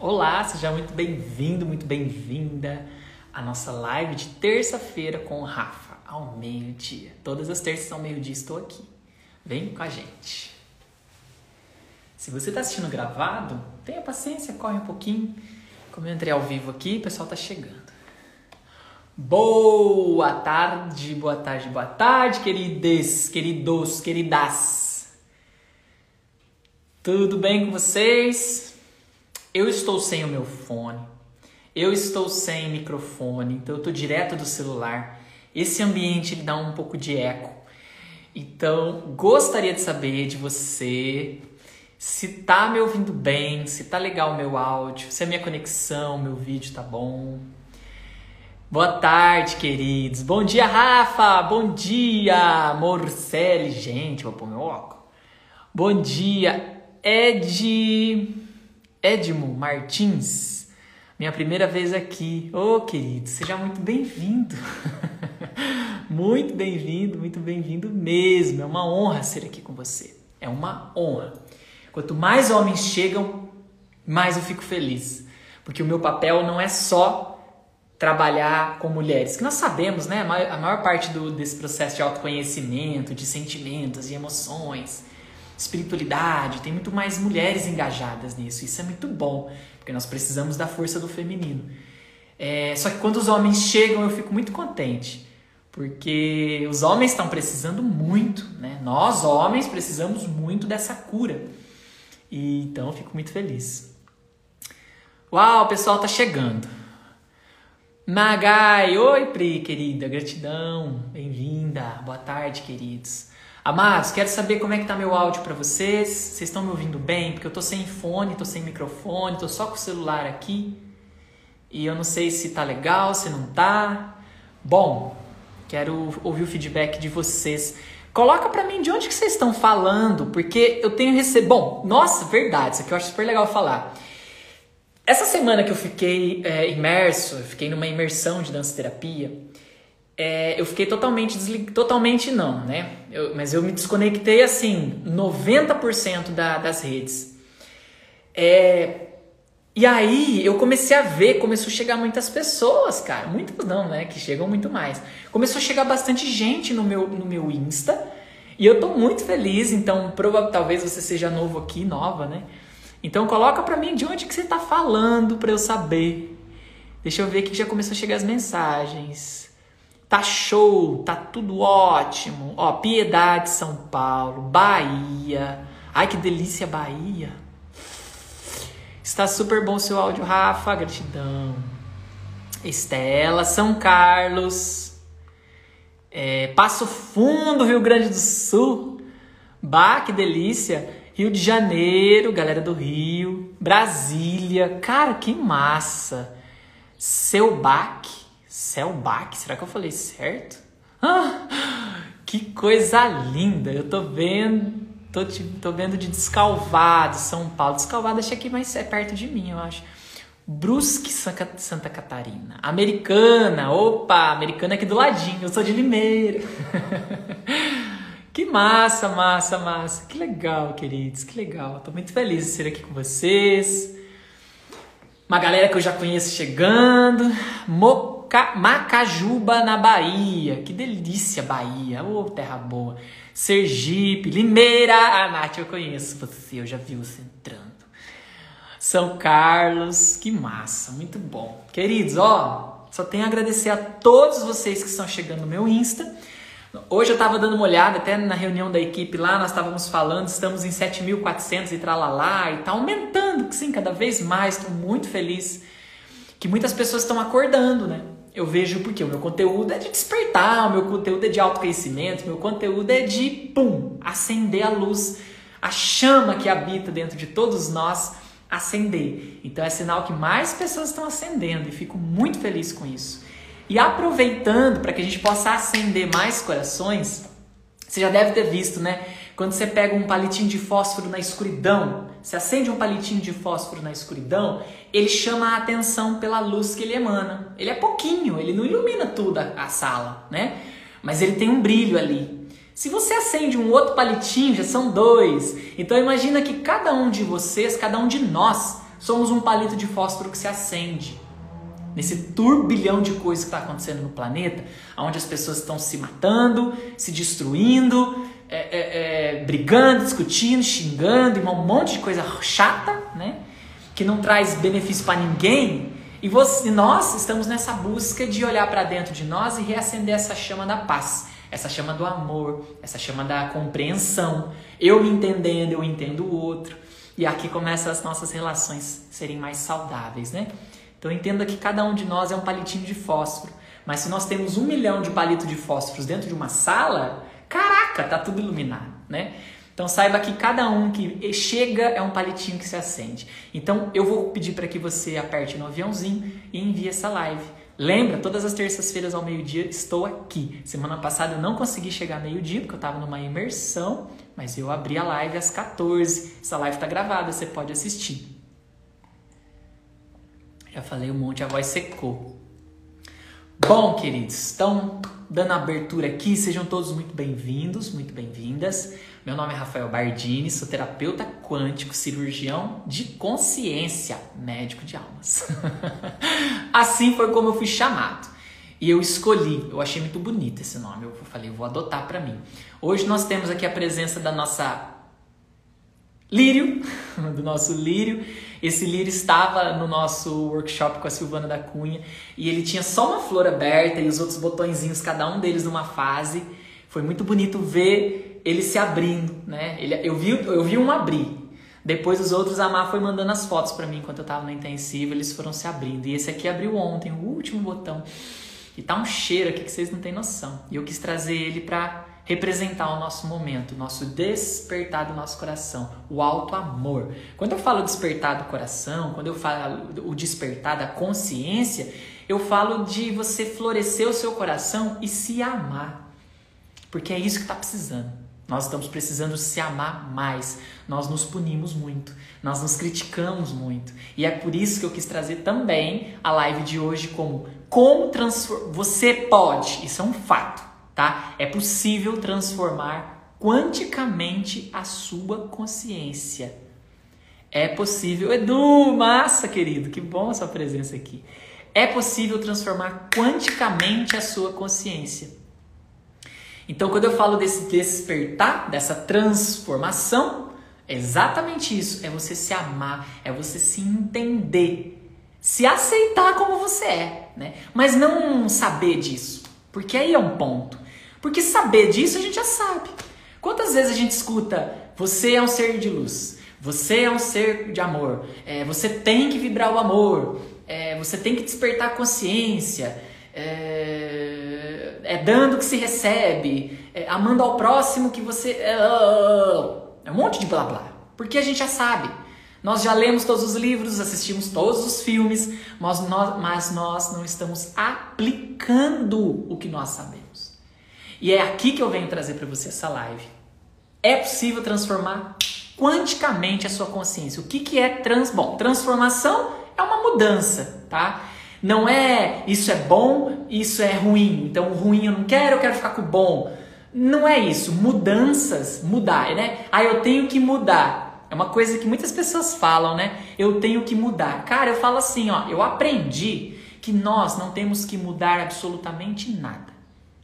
Olá, seja muito bem-vindo, muito bem-vinda à nossa live de terça-feira com o Rafa, ao meio-dia. Todas as terças ao meio-dia estou aqui. Vem com a gente. Se você está assistindo gravado, tenha paciência, corre um pouquinho. Como eu entrei ao vivo aqui, o pessoal está chegando. Boa tarde, boa tarde, boa tarde, queridos, queridos, queridas. Tudo bem com vocês? Eu estou sem o meu fone, eu estou sem microfone, então eu estou direto do celular. Esse ambiente dá um pouco de eco. Então, gostaria de saber de você se tá me ouvindo bem, se tá legal o meu áudio, se a minha conexão, meu vídeo tá bom. Boa tarde, queridos. Bom dia, Rafa. Bom dia, Morcelli. Gente, vou pôr meu óculos. Bom dia, Ed. Edmo Martins. Minha primeira vez aqui. Ô, oh, querido, seja muito bem-vindo. muito bem-vindo, muito bem-vindo mesmo. É uma honra ser aqui com você. É uma honra. Quanto mais homens chegam, mais eu fico feliz. Porque o meu papel não é só trabalhar com mulheres, que nós sabemos, né? A maior parte do, desse processo de autoconhecimento, de sentimentos e emoções, espiritualidade, tem muito mais mulheres engajadas nisso. Isso é muito bom, porque nós precisamos da força do feminino. É, só que quando os homens chegam, eu fico muito contente, porque os homens estão precisando muito, né? Nós, homens, precisamos muito dessa cura. E então eu fico muito feliz. Uau, o pessoal tá chegando. Magai, oi Pri, querida, gratidão, bem-vinda, boa tarde, queridos. Amados, quero saber como é que tá meu áudio para vocês. Vocês estão me ouvindo bem? Porque eu tô sem fone, tô sem microfone, tô só com o celular aqui. E eu não sei se tá legal, se não tá. Bom, quero ouvir o feedback de vocês. Coloca para mim de onde que vocês estão falando, porque eu tenho recebido. Bom, nossa, verdade, isso aqui eu acho super legal falar. Essa semana que eu fiquei é, imerso, fiquei numa imersão de dança terapia, é, eu fiquei totalmente desligado, totalmente não, né? Eu, mas eu me desconectei assim, 90% da, das redes. É, e aí eu comecei a ver, começou a chegar muitas pessoas, cara. Muitas não, né? Que chegam muito mais. Começou a chegar bastante gente no meu, no meu Insta. E eu tô muito feliz, então provavelmente talvez você seja novo aqui, nova, né? Então coloca para mim de onde que você está falando para eu saber. Deixa eu ver que já começou a chegar as mensagens. Tá show, tá tudo ótimo. Ó, Piedade, São Paulo, Bahia. Ai que delícia, Bahia. Está super bom seu áudio, Rafa. Gratidão. Estela, São Carlos. É, Passo Fundo, Rio Grande do Sul. Bah, que delícia. Rio de Janeiro, galera do Rio, Brasília, cara, que massa. Selbac, Selbac, será que eu falei certo? Ah, que coisa linda, eu tô vendo, tô, tô vendo de Descalvado, São Paulo. Descalvado achei que mais é perto de mim, eu acho. Brusque, Santa Catarina. Americana, opa, Americana aqui do ladinho, eu sou de Limeira. Que massa, massa, massa. Que legal, queridos, que legal. Tô muito feliz de ser aqui com vocês. Uma galera que eu já conheço chegando. Moca... Macajuba, na Bahia. Que delícia, Bahia. Ô, oh, terra boa. Sergipe, Limeira. Ah, Nath, eu conheço você, eu já vi você entrando. São Carlos, que massa, muito bom. Queridos, ó, só tenho a agradecer a todos vocês que estão chegando no meu Insta. Hoje eu estava dando uma olhada, até na reunião da equipe lá, nós estávamos falando, estamos em 7.400 e tralalá, e está aumentando, sim, cada vez mais, estou muito feliz que muitas pessoas estão acordando, né? Eu vejo porque o meu conteúdo é de despertar, o meu conteúdo é de autoconhecimento, meu conteúdo é de, pum, acender a luz, a chama que habita dentro de todos nós, acender. Então é sinal que mais pessoas estão acendendo e fico muito feliz com isso. E aproveitando para que a gente possa acender mais corações, você já deve ter visto, né? Quando você pega um palitinho de fósforo na escuridão, você acende um palitinho de fósforo na escuridão, ele chama a atenção pela luz que ele emana. Ele é pouquinho, ele não ilumina toda a sala, né? Mas ele tem um brilho ali. Se você acende um outro palitinho, já são dois. Então imagina que cada um de vocês, cada um de nós, somos um palito de fósforo que se acende. Nesse turbilhão de coisas que está acontecendo no planeta, onde as pessoas estão se matando, se destruindo, é, é, é, brigando, discutindo, xingando, um monte de coisa chata, né? Que não traz benefício para ninguém. E, você, nós estamos nessa busca de olhar para dentro de nós e reacender essa chama da paz, essa chama do amor, essa chama da compreensão. Eu me entendendo, eu entendo o outro. E aqui começam as nossas relações serem mais saudáveis, né? Então entenda que cada um de nós é um palitinho de fósforo. Mas se nós temos um milhão de palitos de fósforos dentro de uma sala, caraca, tá tudo iluminado, né? Então saiba que cada um que chega é um palitinho que se acende. Então eu vou pedir para que você aperte no aviãozinho e envie essa live. Lembra, todas as terças-feiras ao meio-dia estou aqui. Semana passada eu não consegui chegar meio-dia porque eu estava numa imersão, mas eu abri a live às 14. Essa live está gravada, você pode assistir. Já falei um monte, a voz secou. Bom, queridos, estão dando abertura aqui, sejam todos muito bem-vindos, muito bem-vindas. Meu nome é Rafael Bardini, sou terapeuta quântico, cirurgião de consciência, médico de almas. assim foi como eu fui chamado. E eu escolhi, eu achei muito bonito esse nome, eu falei, vou adotar para mim. Hoje nós temos aqui a presença da nossa Lírio, do nosso Lírio. Esse lírio estava no nosso workshop com a Silvana da Cunha e ele tinha só uma flor aberta e os outros botõezinhos, cada um deles numa fase. Foi muito bonito ver ele se abrindo, né? Ele, eu, vi, eu vi um abrir. Depois os outros, a Mar foi mandando as fotos para mim enquanto eu tava na intensiva, eles foram se abrindo. E esse aqui abriu ontem, o último botão. E tá um cheiro aqui que vocês não têm noção. E eu quis trazer ele para representar o nosso momento, o nosso despertar do nosso coração, o alto amor. Quando eu falo despertar do coração, quando eu falo o despertar da consciência, eu falo de você florescer o seu coração e se amar. Porque é isso que está precisando. Nós estamos precisando se amar mais. Nós nos punimos muito, nós nos criticamos muito. E é por isso que eu quis trazer também a live de hoje como como transformar. Você pode, isso é um fato, tá? É possível transformar quanticamente a sua consciência. É possível. Edu, massa, querido, que bom a sua presença aqui. É possível transformar quanticamente a sua consciência. Então, quando eu falo desse despertar, dessa transformação, é exatamente isso. É você se amar, é você se entender, se aceitar como você é, né? Mas não saber disso, porque aí é um ponto. Porque saber disso a gente já sabe. Quantas vezes a gente escuta: você é um ser de luz, você é um ser de amor, é, você tem que vibrar o amor, é, você tem que despertar a consciência. É, é dando que se recebe, é amando ao próximo que você. É, é um monte de blá blá. Porque a gente já sabe. Nós já lemos todos os livros, assistimos todos os filmes, mas nós, mas nós não estamos aplicando o que nós sabemos. E é aqui que eu venho trazer para você essa live. É possível transformar quanticamente a sua consciência. O que, que é trans... Bom, transformação é uma mudança, tá? Não é isso é bom, isso é ruim. Então, ruim eu não quero, eu quero ficar com o bom. Não é isso. Mudanças, mudar, né? Ah, eu tenho que mudar. É uma coisa que muitas pessoas falam, né? Eu tenho que mudar. Cara, eu falo assim, ó, eu aprendi que nós não temos que mudar absolutamente nada.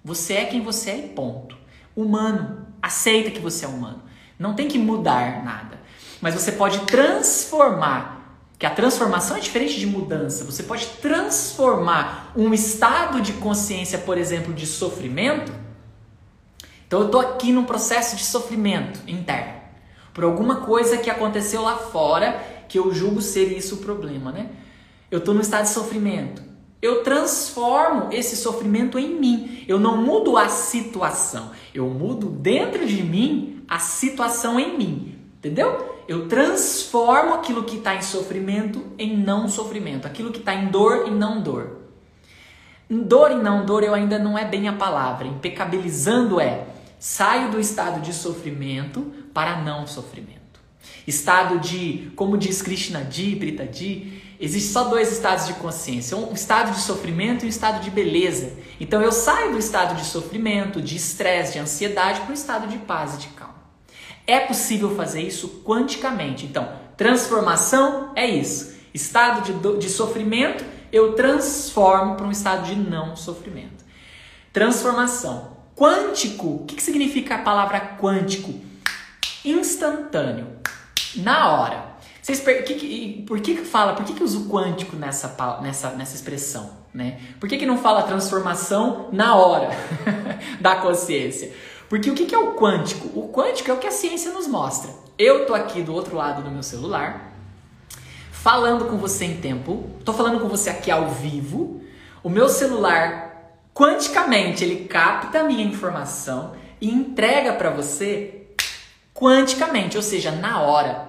Você é quem você é e ponto. Humano, aceita que você é humano. Não tem que mudar nada. Mas você pode transformar que a transformação é diferente de mudança. Você pode transformar um estado de consciência, por exemplo, de sofrimento. Então eu estou aqui num processo de sofrimento interno por alguma coisa que aconteceu lá fora que eu julgo ser isso o problema, né? Eu estou no estado de sofrimento. Eu transformo esse sofrimento em mim. Eu não mudo a situação. Eu mudo dentro de mim a situação em mim. Entendeu? eu transformo aquilo que está em sofrimento em não sofrimento, aquilo que está em dor em não dor. Em dor e não dor eu ainda não é bem a palavra. Impecabilizando é saio do estado de sofrimento para não sofrimento. Estado de, como diz Krishna Di, Brita Di, existe só dois estados de consciência, um estado de sofrimento e um estado de beleza. Então eu saio do estado de sofrimento, de estresse, de ansiedade para o estado de paz e de calma. É possível fazer isso quanticamente. Então, transformação é isso. Estado de, de sofrimento, eu transformo para um estado de não sofrimento. Transformação. Quântico. O que, que significa a palavra quântico? Instantâneo. Na hora. Vocês, que, que, por que, que fala, por que, que usa o quântico nessa, nessa, nessa expressão? Né? Por que, que não fala transformação na hora da consciência? Porque o que, que é o quântico? O quântico é o que a ciência nos mostra. Eu tô aqui do outro lado do meu celular, falando com você em tempo, tô falando com você aqui ao vivo, o meu celular, quanticamente, ele capta a minha informação e entrega para você quanticamente, ou seja, na hora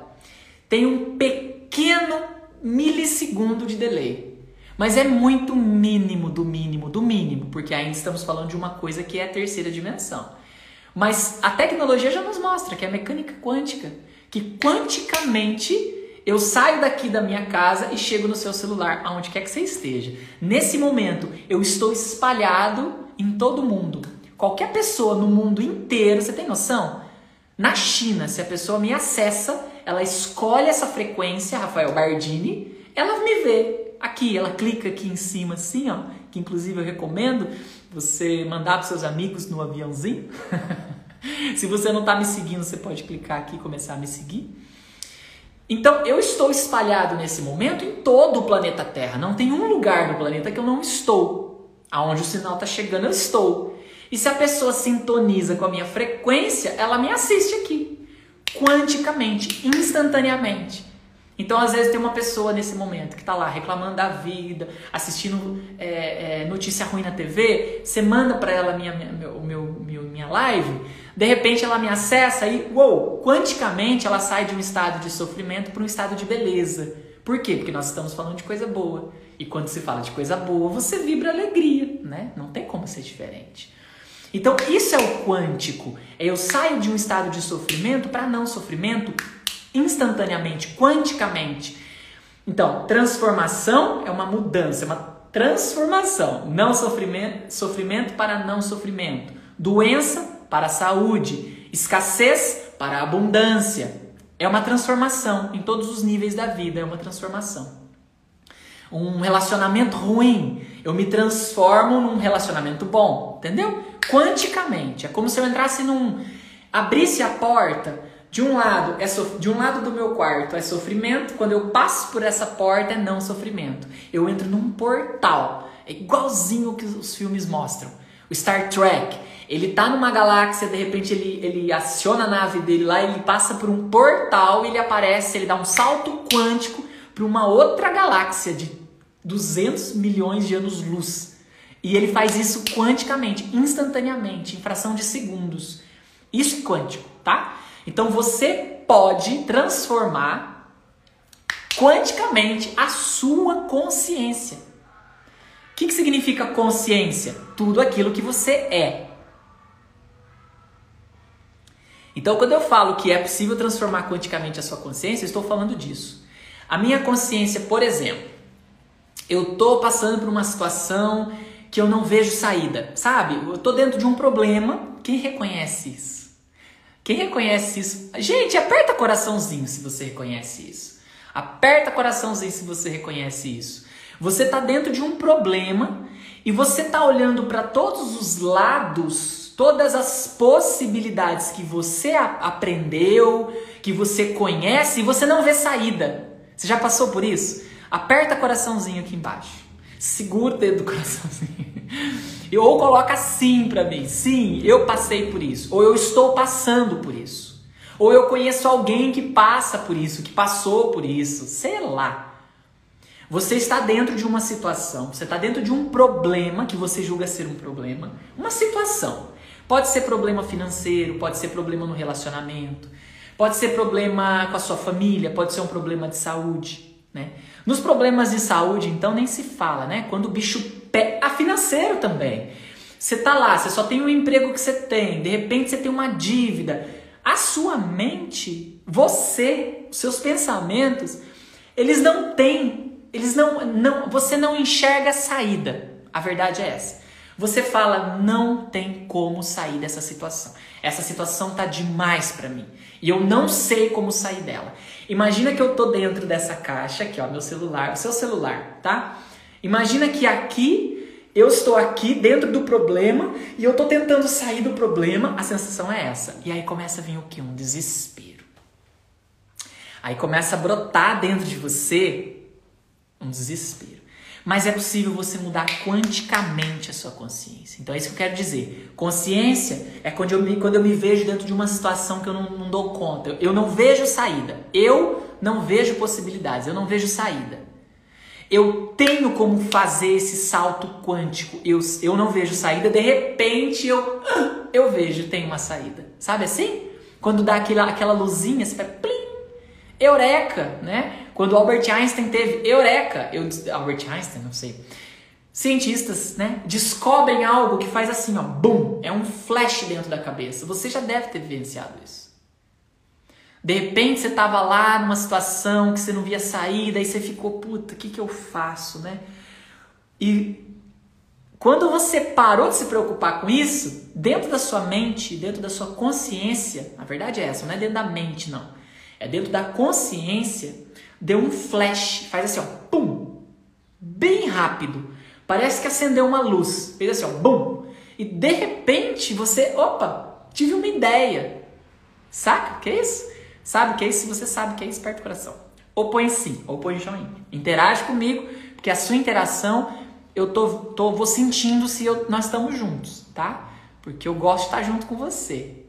tem um pequeno milissegundo de delay. Mas é muito mínimo do mínimo do mínimo, porque ainda estamos falando de uma coisa que é a terceira dimensão. Mas a tecnologia já nos mostra que é a mecânica quântica, que quanticamente eu saio daqui da minha casa e chego no seu celular, aonde quer que você esteja. Nesse momento, eu estou espalhado em todo mundo. Qualquer pessoa no mundo inteiro, você tem noção? Na China, se a pessoa me acessa, ela escolhe essa frequência, Rafael Bardini, ela me vê aqui, ela clica aqui em cima assim, ó, que inclusive eu recomendo você mandar para seus amigos no aviãozinho. Se você não está me seguindo, você pode clicar aqui e começar a me seguir. Então, eu estou espalhado nesse momento em todo o planeta Terra. Não tem um lugar no planeta que eu não estou. Aonde o sinal está chegando, eu estou. E se a pessoa sintoniza com a minha frequência, ela me assiste aqui quanticamente, instantaneamente. Então, às vezes, tem uma pessoa nesse momento que está lá reclamando da vida, assistindo é, é, notícia ruim na TV, você manda para ela minha, minha, meu, meu, minha live, de repente ela me acessa e, uou, quanticamente ela sai de um estado de sofrimento para um estado de beleza. Por quê? Porque nós estamos falando de coisa boa. E quando se fala de coisa boa, você vibra alegria, né? Não tem como ser diferente. Então, isso é o quântico. É eu saio de um estado de sofrimento para não sofrimento instantaneamente, quanticamente. Então, transformação é uma mudança, é uma transformação. Não sofrimento, sofrimento para não sofrimento. Doença para saúde. Escassez para abundância. É uma transformação em todos os níveis da vida, é uma transformação. Um relacionamento ruim, eu me transformo num relacionamento bom, entendeu? quanticamente. É como se eu entrasse num. abrisse a porta. De um lado é sof... de um lado do meu quarto é sofrimento, quando eu passo por essa porta é não sofrimento. Eu entro num portal, é igualzinho o que os filmes mostram. O Star Trek, ele tá numa galáxia, de repente ele, ele aciona a nave dele lá, ele passa por um portal, ele aparece, ele dá um salto quântico para uma outra galáxia de 200 milhões de anos-luz. E ele faz isso quanticamente, instantaneamente, em fração de segundos. Isso é quântico, tá? Então você pode transformar quanticamente a sua consciência. O que, que significa consciência? Tudo aquilo que você é. Então, quando eu falo que é possível transformar quanticamente a sua consciência, eu estou falando disso. A minha consciência, por exemplo, eu estou passando por uma situação que eu não vejo saída, sabe? Eu tô dentro de um problema. Quem reconhece isso? Quem reconhece isso? Gente, aperta coraçãozinho se você reconhece isso. Aperta coraçãozinho se você reconhece isso. Você tá dentro de um problema e você tá olhando para todos os lados, todas as possibilidades que você aprendeu, que você conhece e você não vê saída. Você já passou por isso? Aperta coraçãozinho aqui embaixo. Segura o dedo do coraçãozinho. Ou coloca sim para mim. Sim, eu passei por isso. Ou eu estou passando por isso. Ou eu conheço alguém que passa por isso, que passou por isso. Sei lá. Você está dentro de uma situação, você está dentro de um problema que você julga ser um problema. Uma situação. Pode ser problema financeiro, pode ser problema no relacionamento, pode ser problema com a sua família, pode ser um problema de saúde, né? Nos problemas de saúde, então, nem se fala, né? Quando o bicho pé, a financeiro também. Você tá lá, você só tem o emprego que você tem, de repente você tem uma dívida. A sua mente, você, seus pensamentos, eles não têm, eles não, não, você não enxerga saída. A verdade é essa. Você fala, não tem como sair dessa situação. Essa situação tá demais para mim e eu não sei como sair dela. Imagina que eu tô dentro dessa caixa aqui, ó, meu celular, o seu celular, tá? Imagina que aqui eu estou aqui dentro do problema e eu tô tentando sair do problema, a sensação é essa. E aí começa a vir o que? Um desespero. Aí começa a brotar dentro de você um desespero. Mas é possível você mudar quanticamente a sua consciência. Então é isso que eu quero dizer. Consciência é quando eu me, quando eu me vejo dentro de uma situação que eu não, não dou conta. Eu, eu não vejo saída. Eu não vejo possibilidades. Eu não vejo saída. Eu tenho como fazer esse salto quântico. Eu, eu não vejo saída. De repente eu, eu vejo, tem uma saída. Sabe assim? Quando dá aquela, aquela luzinha, você vai plim, eureka, né? Quando Albert Einstein teve eureka, eu Albert Einstein, não sei. Cientistas, né, descobrem algo que faz assim, ó, bum, é um flash dentro da cabeça. Você já deve ter vivenciado isso. De repente você estava lá numa situação que você não via saída, aí você ficou, puta, o que, que eu faço, né? E quando você parou de se preocupar com isso, dentro da sua mente, dentro da sua consciência, a verdade é essa, não é dentro da mente, não. É dentro da consciência, deu um flash, faz assim, ó, pum, bem rápido. Parece que acendeu uma luz, fez assim, ó, bum. E de repente você, opa, tive uma ideia. Saca? Que é isso? Sabe que é isso? Se você sabe que é isso, perto do coração. Ou põe sim, ou põe joinha. Interage comigo, porque a sua interação eu tô, tô vou sentindo se eu, nós estamos juntos, tá? Porque eu gosto de estar junto com você.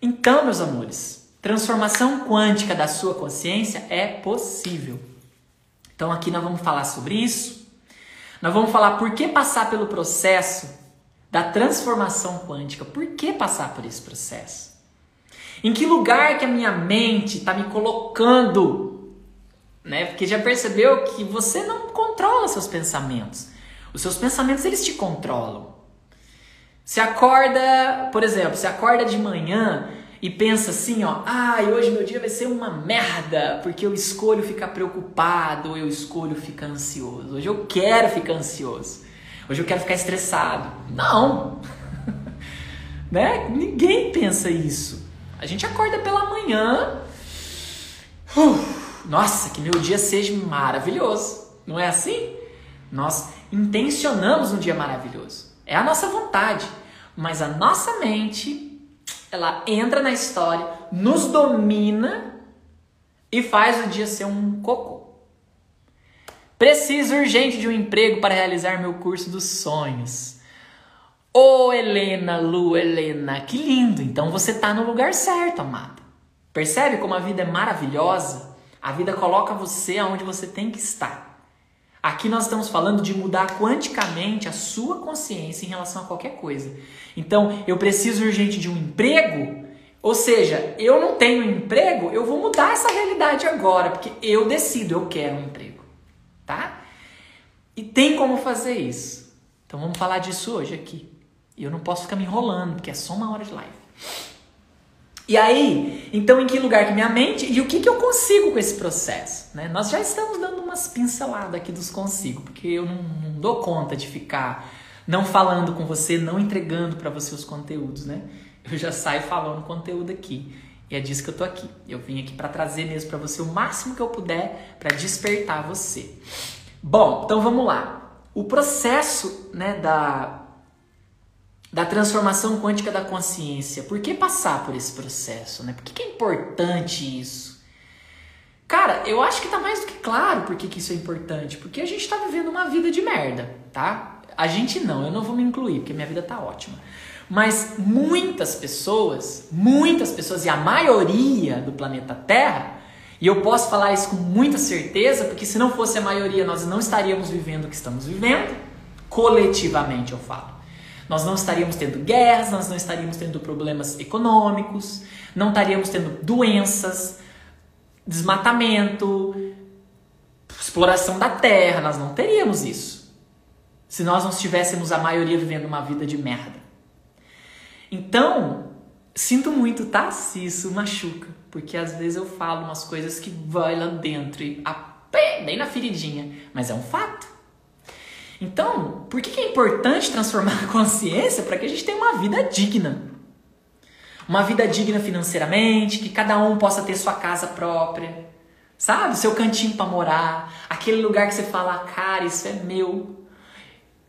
Então, meus amores, Transformação quântica da sua consciência é possível. Então aqui nós vamos falar sobre isso. Nós vamos falar por que passar pelo processo da transformação quântica. Por que passar por esse processo? Em que lugar que a minha mente está me colocando? Né? Porque já percebeu que você não controla seus pensamentos. Os seus pensamentos eles te controlam. Se acorda, por exemplo, se acorda de manhã e pensa assim, ó, ai, ah, hoje meu dia vai ser uma merda, porque eu escolho ficar preocupado, eu escolho ficar ansioso. Hoje eu quero ficar ansioso. Hoje eu quero ficar estressado. Não. né? Ninguém pensa isso. A gente acorda pela manhã. Uh, nossa, que meu dia seja maravilhoso. Não é assim? Nós intencionamos um dia maravilhoso. É a nossa vontade. Mas a nossa mente ela entra na história, nos domina e faz o dia ser um cocô. Preciso urgente de um emprego para realizar meu curso dos sonhos. Ô oh, Helena, Lu, Helena, que lindo! Então você está no lugar certo, amada. Percebe como a vida é maravilhosa? A vida coloca você aonde você tem que estar. Aqui nós estamos falando de mudar quanticamente a sua consciência em relação a qualquer coisa. Então, eu preciso urgente de um emprego, ou seja, eu não tenho emprego, eu vou mudar essa realidade agora, porque eu decido, eu quero um emprego, tá? E tem como fazer isso. Então vamos falar disso hoje aqui. E eu não posso ficar me enrolando, porque é só uma hora de live. E aí, então em que lugar que minha mente e o que, que eu consigo com esse processo? Né? Nós já estamos dando umas pinceladas aqui dos consigo, porque eu não, não dou conta de ficar não falando com você, não entregando para você os conteúdos, né? Eu já saio falando conteúdo aqui. E é disso que eu tô aqui. Eu vim aqui para trazer mesmo para você o máximo que eu puder para despertar você. Bom, então vamos lá. O processo, né, da da transformação quântica da consciência. Por que passar por esse processo, né? Por que, que é importante isso? Cara, eu acho que tá mais do que claro por que, que isso é importante. Porque a gente tá vivendo uma vida de merda, tá? A gente não, eu não vou me incluir, porque minha vida tá ótima. Mas muitas pessoas, muitas pessoas, e a maioria do planeta Terra, e eu posso falar isso com muita certeza, porque se não fosse a maioria, nós não estaríamos vivendo o que estamos vivendo, coletivamente eu falo. Nós não estaríamos tendo guerras, nós não estaríamos tendo problemas econômicos, não estaríamos tendo doenças, desmatamento, exploração da terra, nós não teríamos isso. Se nós não estivéssemos a maioria vivendo uma vida de merda. Então, sinto muito, tá? Se isso machuca, porque às vezes eu falo umas coisas que vai lá dentro e a bem na feridinha, mas é um fato. Então, por que é importante transformar a consciência para que a gente tenha uma vida digna? Uma vida digna financeiramente, que cada um possa ter sua casa própria, sabe? Seu cantinho para morar, aquele lugar que você fala, cara, isso é meu.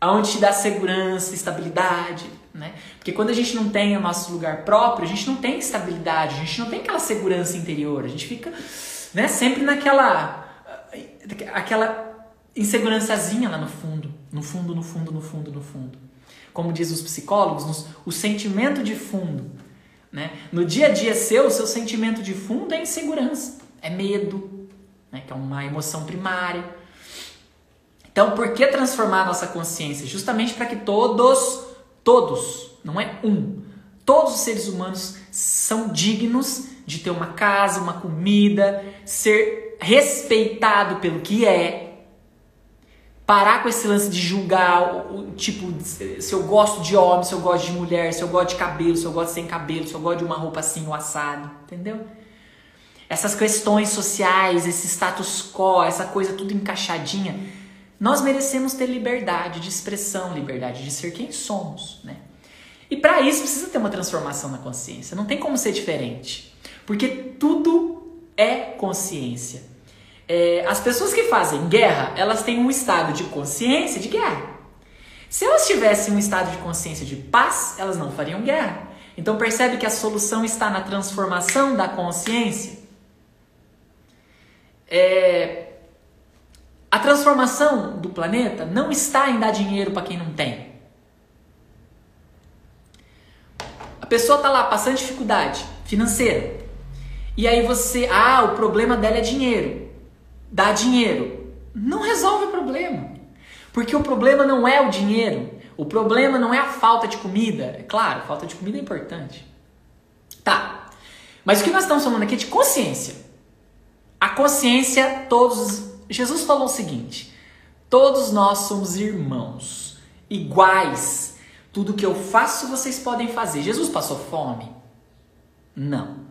Aonde te dá segurança, estabilidade, né? Porque quando a gente não tem o nosso lugar próprio, a gente não tem estabilidade, a gente não tem aquela segurança interior, a gente fica, né, sempre naquela aquela insegurançazinha lá no fundo, no fundo, no fundo, no fundo, no fundo. Como diz os psicólogos, o sentimento de fundo, né? No dia a dia seu, o seu sentimento de fundo é insegurança, é medo, né? que é uma emoção primária. Então, por que transformar a nossa consciência? Justamente para que todos, todos, não é um, todos os seres humanos são dignos de ter uma casa, uma comida, ser respeitado pelo que é, parar com esse lance de julgar o, tipo se eu gosto de homem, se eu gosto de mulher, se eu gosto de cabelo, se eu gosto sem cabelo, se eu gosto de uma roupa assim ou assado, entendeu? Essas questões sociais, esse status quo, essa coisa tudo encaixadinha, nós merecemos ter liberdade de expressão, liberdade de ser quem somos, né? E para isso precisa ter uma transformação na consciência, não tem como ser diferente, porque tudo é consciência. É, as pessoas que fazem guerra, elas têm um estado de consciência de guerra. Se elas tivessem um estado de consciência de paz, elas não fariam guerra. Então percebe que a solução está na transformação da consciência. É, a transformação do planeta não está em dar dinheiro para quem não tem. A pessoa está lá passando dificuldade financeira. E aí você, ah, o problema dela é dinheiro dá dinheiro, não resolve o problema. Porque o problema não é o dinheiro, o problema não é a falta de comida. É claro, falta de comida é importante. Tá. Mas o que nós estamos falando aqui é de consciência. A consciência, todos. Jesus falou o seguinte: todos nós somos irmãos, iguais. Tudo que eu faço vocês podem fazer. Jesus passou fome? Não.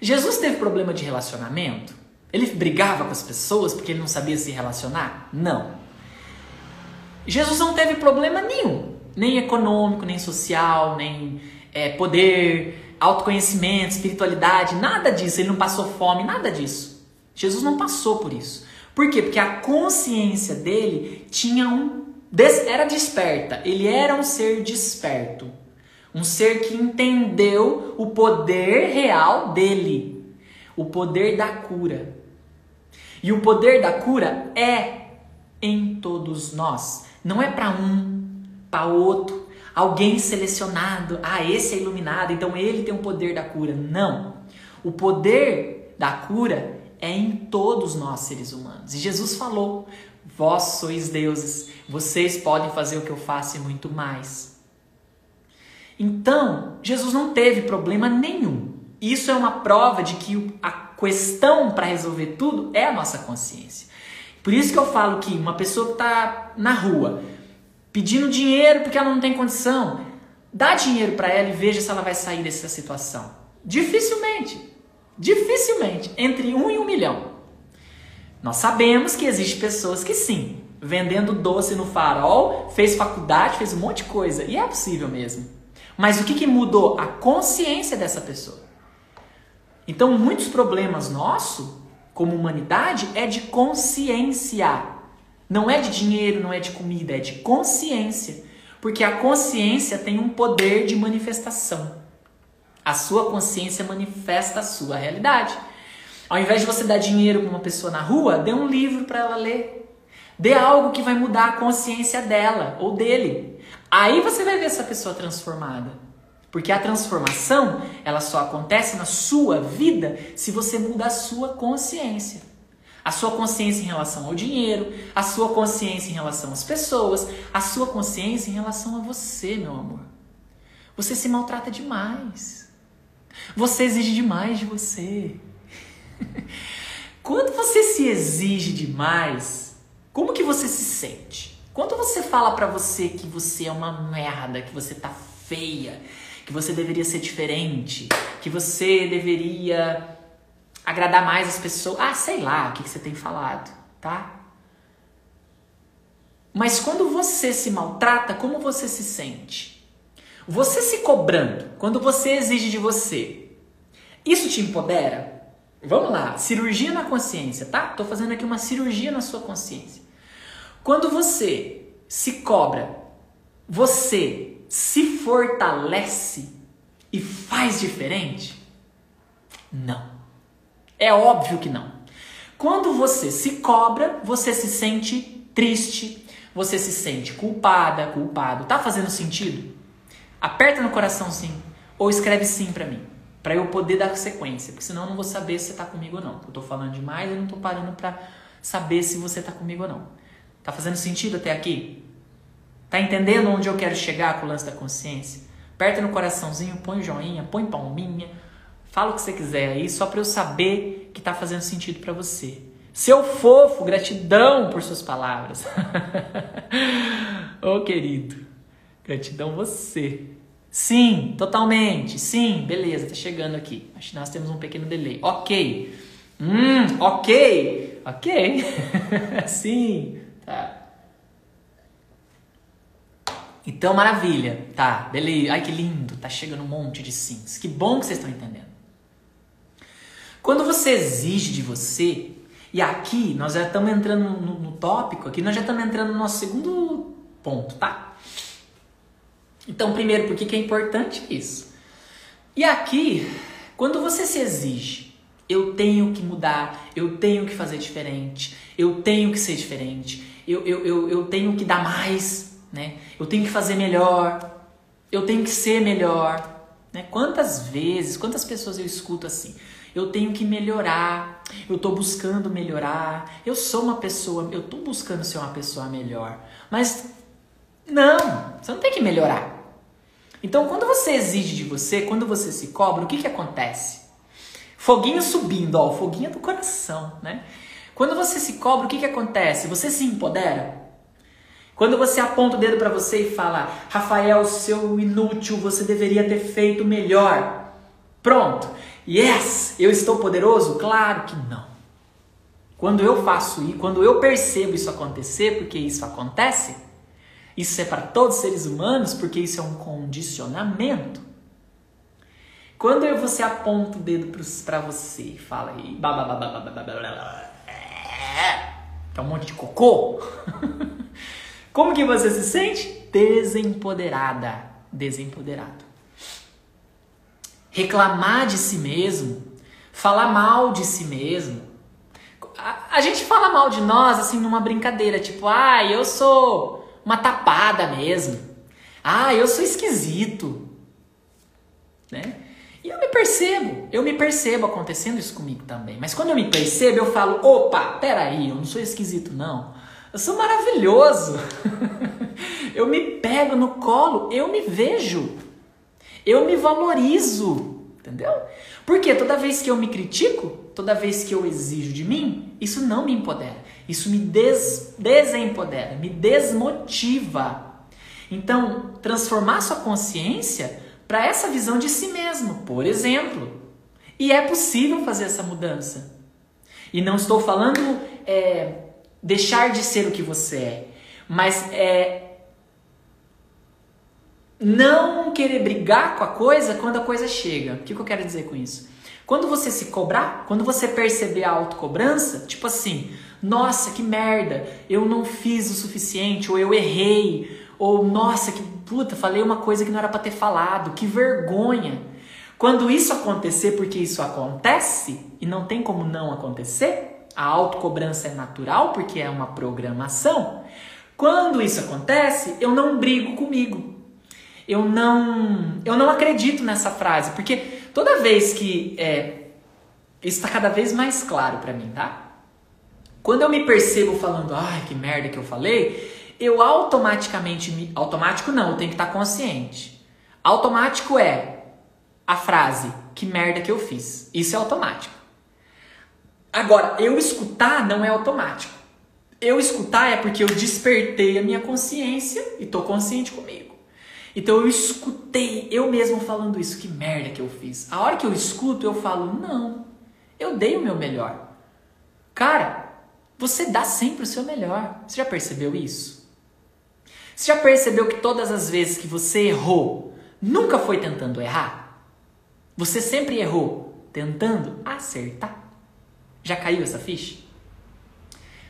Jesus teve problema de relacionamento? Ele brigava com as pessoas porque ele não sabia se relacionar? Não. Jesus não teve problema nenhum, nem econômico, nem social, nem é, poder, autoconhecimento, espiritualidade, nada disso. Ele não passou fome, nada disso. Jesus não passou por isso. Por quê? Porque a consciência dele tinha um era desperta. Ele era um ser desperto, um ser que entendeu o poder real dele, o poder da cura. E o poder da cura é em todos nós. Não é para um, para outro, alguém selecionado. Ah, esse é iluminado, então ele tem o poder da cura. Não. O poder da cura é em todos nós seres humanos. E Jesus falou: Vós sois deuses, vocês podem fazer o que eu faço e muito mais. Então, Jesus não teve problema nenhum. Isso é uma prova de que a questão para resolver tudo é a nossa consciência. Por isso que eu falo que uma pessoa que está na rua pedindo dinheiro porque ela não tem condição, dá dinheiro para ela e veja se ela vai sair dessa situação. Dificilmente, dificilmente, entre um e um milhão. Nós sabemos que existem pessoas que sim, vendendo doce no farol, fez faculdade, fez um monte de coisa, e é possível mesmo. Mas o que, que mudou? A consciência dessa pessoa. Então, muitos problemas nossos, como humanidade, é de consciência. Não é de dinheiro, não é de comida, é de consciência. Porque a consciência tem um poder de manifestação. A sua consciência manifesta a sua realidade. Ao invés de você dar dinheiro para uma pessoa na rua, dê um livro para ela ler. Dê algo que vai mudar a consciência dela ou dele. Aí você vai ver essa pessoa transformada. Porque a transformação, ela só acontece na sua vida se você muda a sua consciência. A sua consciência em relação ao dinheiro, a sua consciência em relação às pessoas, a sua consciência em relação a você, meu amor. Você se maltrata demais. Você exige demais de você. Quando você se exige demais, como que você se sente? Quando você fala para você que você é uma merda, que você tá feia, que você deveria ser diferente, que você deveria agradar mais as pessoas. Ah, sei lá o que, você tem falado, tá? Mas quando você se maltrata, como você se sente? Você se cobrando, quando você exige de você, isso te empodera? Vamos lá, cirurgia na consciência, tá? Tô fazendo aqui uma cirurgia na sua consciência. Quando você se cobra, você se fortalece e faz diferente? Não. É óbvio que não. Quando você se cobra, você se sente triste, você se sente culpada, culpado. Tá fazendo sentido? Aperta no coraçãozinho ou escreve sim para mim, para eu poder dar sequência, porque senão eu não vou saber se você tá comigo ou não. Eu tô falando demais e não tô parando para saber se você tá comigo ou não. Tá fazendo sentido até aqui? Tá entendendo onde eu quero chegar com o lance da consciência? Aperta no coraçãozinho, põe joinha, põe palminha, fala o que você quiser aí, só para eu saber que tá fazendo sentido para você. Seu fofo, gratidão por suas palavras. Ô oh, querido, gratidão você. Sim, totalmente. Sim, beleza, tá chegando aqui. Acho que nós temos um pequeno delay. Ok. Hum, ok. Ok. Sim, tá. Então, maravilha. Tá, beleza. Ai, que lindo. Tá chegando um monte de sims. Que bom que vocês estão entendendo. Quando você exige de você, e aqui, nós já estamos entrando no, no tópico, aqui nós já estamos entrando no nosso segundo ponto, tá? Então, primeiro, por que, é importante isso? E aqui, quando você se exige, eu tenho que mudar, eu tenho que fazer diferente, eu tenho que ser diferente, eu, eu, eu, eu tenho que dar mais, né? Eu tenho que fazer melhor, eu tenho que ser melhor. Né? Quantas vezes, quantas pessoas eu escuto assim? eu tenho que melhorar, eu estou buscando melhorar, eu sou uma pessoa, eu estou buscando ser uma pessoa melhor. Mas não, você não tem que melhorar. Então, quando você exige de você, quando você se cobra, o que, que acontece? Foguinho subindo, ó, foguinho do coração, né? Quando você se cobra, o que, que acontece? Você se empodera? Quando você aponta o dedo para você e fala, Rafael, seu inútil, você deveria ter feito melhor. Pronto. Yes, eu estou poderoso? Claro que não. Quando eu faço isso, quando eu percebo isso acontecer, porque isso acontece, isso é para todos os seres humanos, porque isso é um condicionamento. Quando você aponta o dedo para você e fala aí, é um monte de cocô, como que você se sente? Desempoderada, desempoderado reclamar de si mesmo, falar mal de si mesmo. A, a, gente fala mal de nós assim numa brincadeira, tipo, ah, eu sou uma tapada mesmo. Ah, eu sou esquisito. Né? E eu me percebo, eu me percebo acontecendo isso comigo também. Mas quando eu me percebo, eu falo, opa, peraí, eu não sou esquisito não. Eu sou maravilhoso. eu me pego no colo, eu me vejo. Eu me valorizo, entendeu? Porque toda vez que eu me critico, toda vez que eu exijo de mim, isso não me empodera. Isso me des desempodera, me desmotiva. Então, transformar sua consciência para essa visão de si mesmo, por exemplo. E é possível fazer essa mudança. E não estou falando é, deixar de ser o que você é, mas é não querer brigar com a coisa quando a coisa chega. O que, que eu quero dizer com isso? Quando você se cobrar, quando você perceber a autocobrança, tipo assim, nossa, que merda, eu não fiz o suficiente, ou eu errei, ou nossa, que puta, falei uma coisa que não era para ter falado, que vergonha. Quando isso acontecer, porque isso acontece, e não tem como não acontecer, a autocobrança é natural, porque é uma programação. Quando isso acontece, eu não brigo comigo eu não, eu não acredito nessa frase, porque toda vez que é, isso está cada vez mais claro para mim, tá? Quando eu me percebo falando, ai, que merda que eu falei, eu automaticamente me, automático não, eu tenho que estar tá consciente. Automático é a frase, que merda que eu fiz. Isso é automático. Agora, eu escutar não é automático. Eu escutar é porque eu despertei a minha consciência e tô consciente comigo. Então eu escutei eu mesmo falando isso, que merda que eu fiz. A hora que eu escuto, eu falo, não, eu dei o meu melhor. Cara, você dá sempre o seu melhor. Você já percebeu isso? Você já percebeu que todas as vezes que você errou, nunca foi tentando errar? Você sempre errou tentando acertar? Já caiu essa ficha?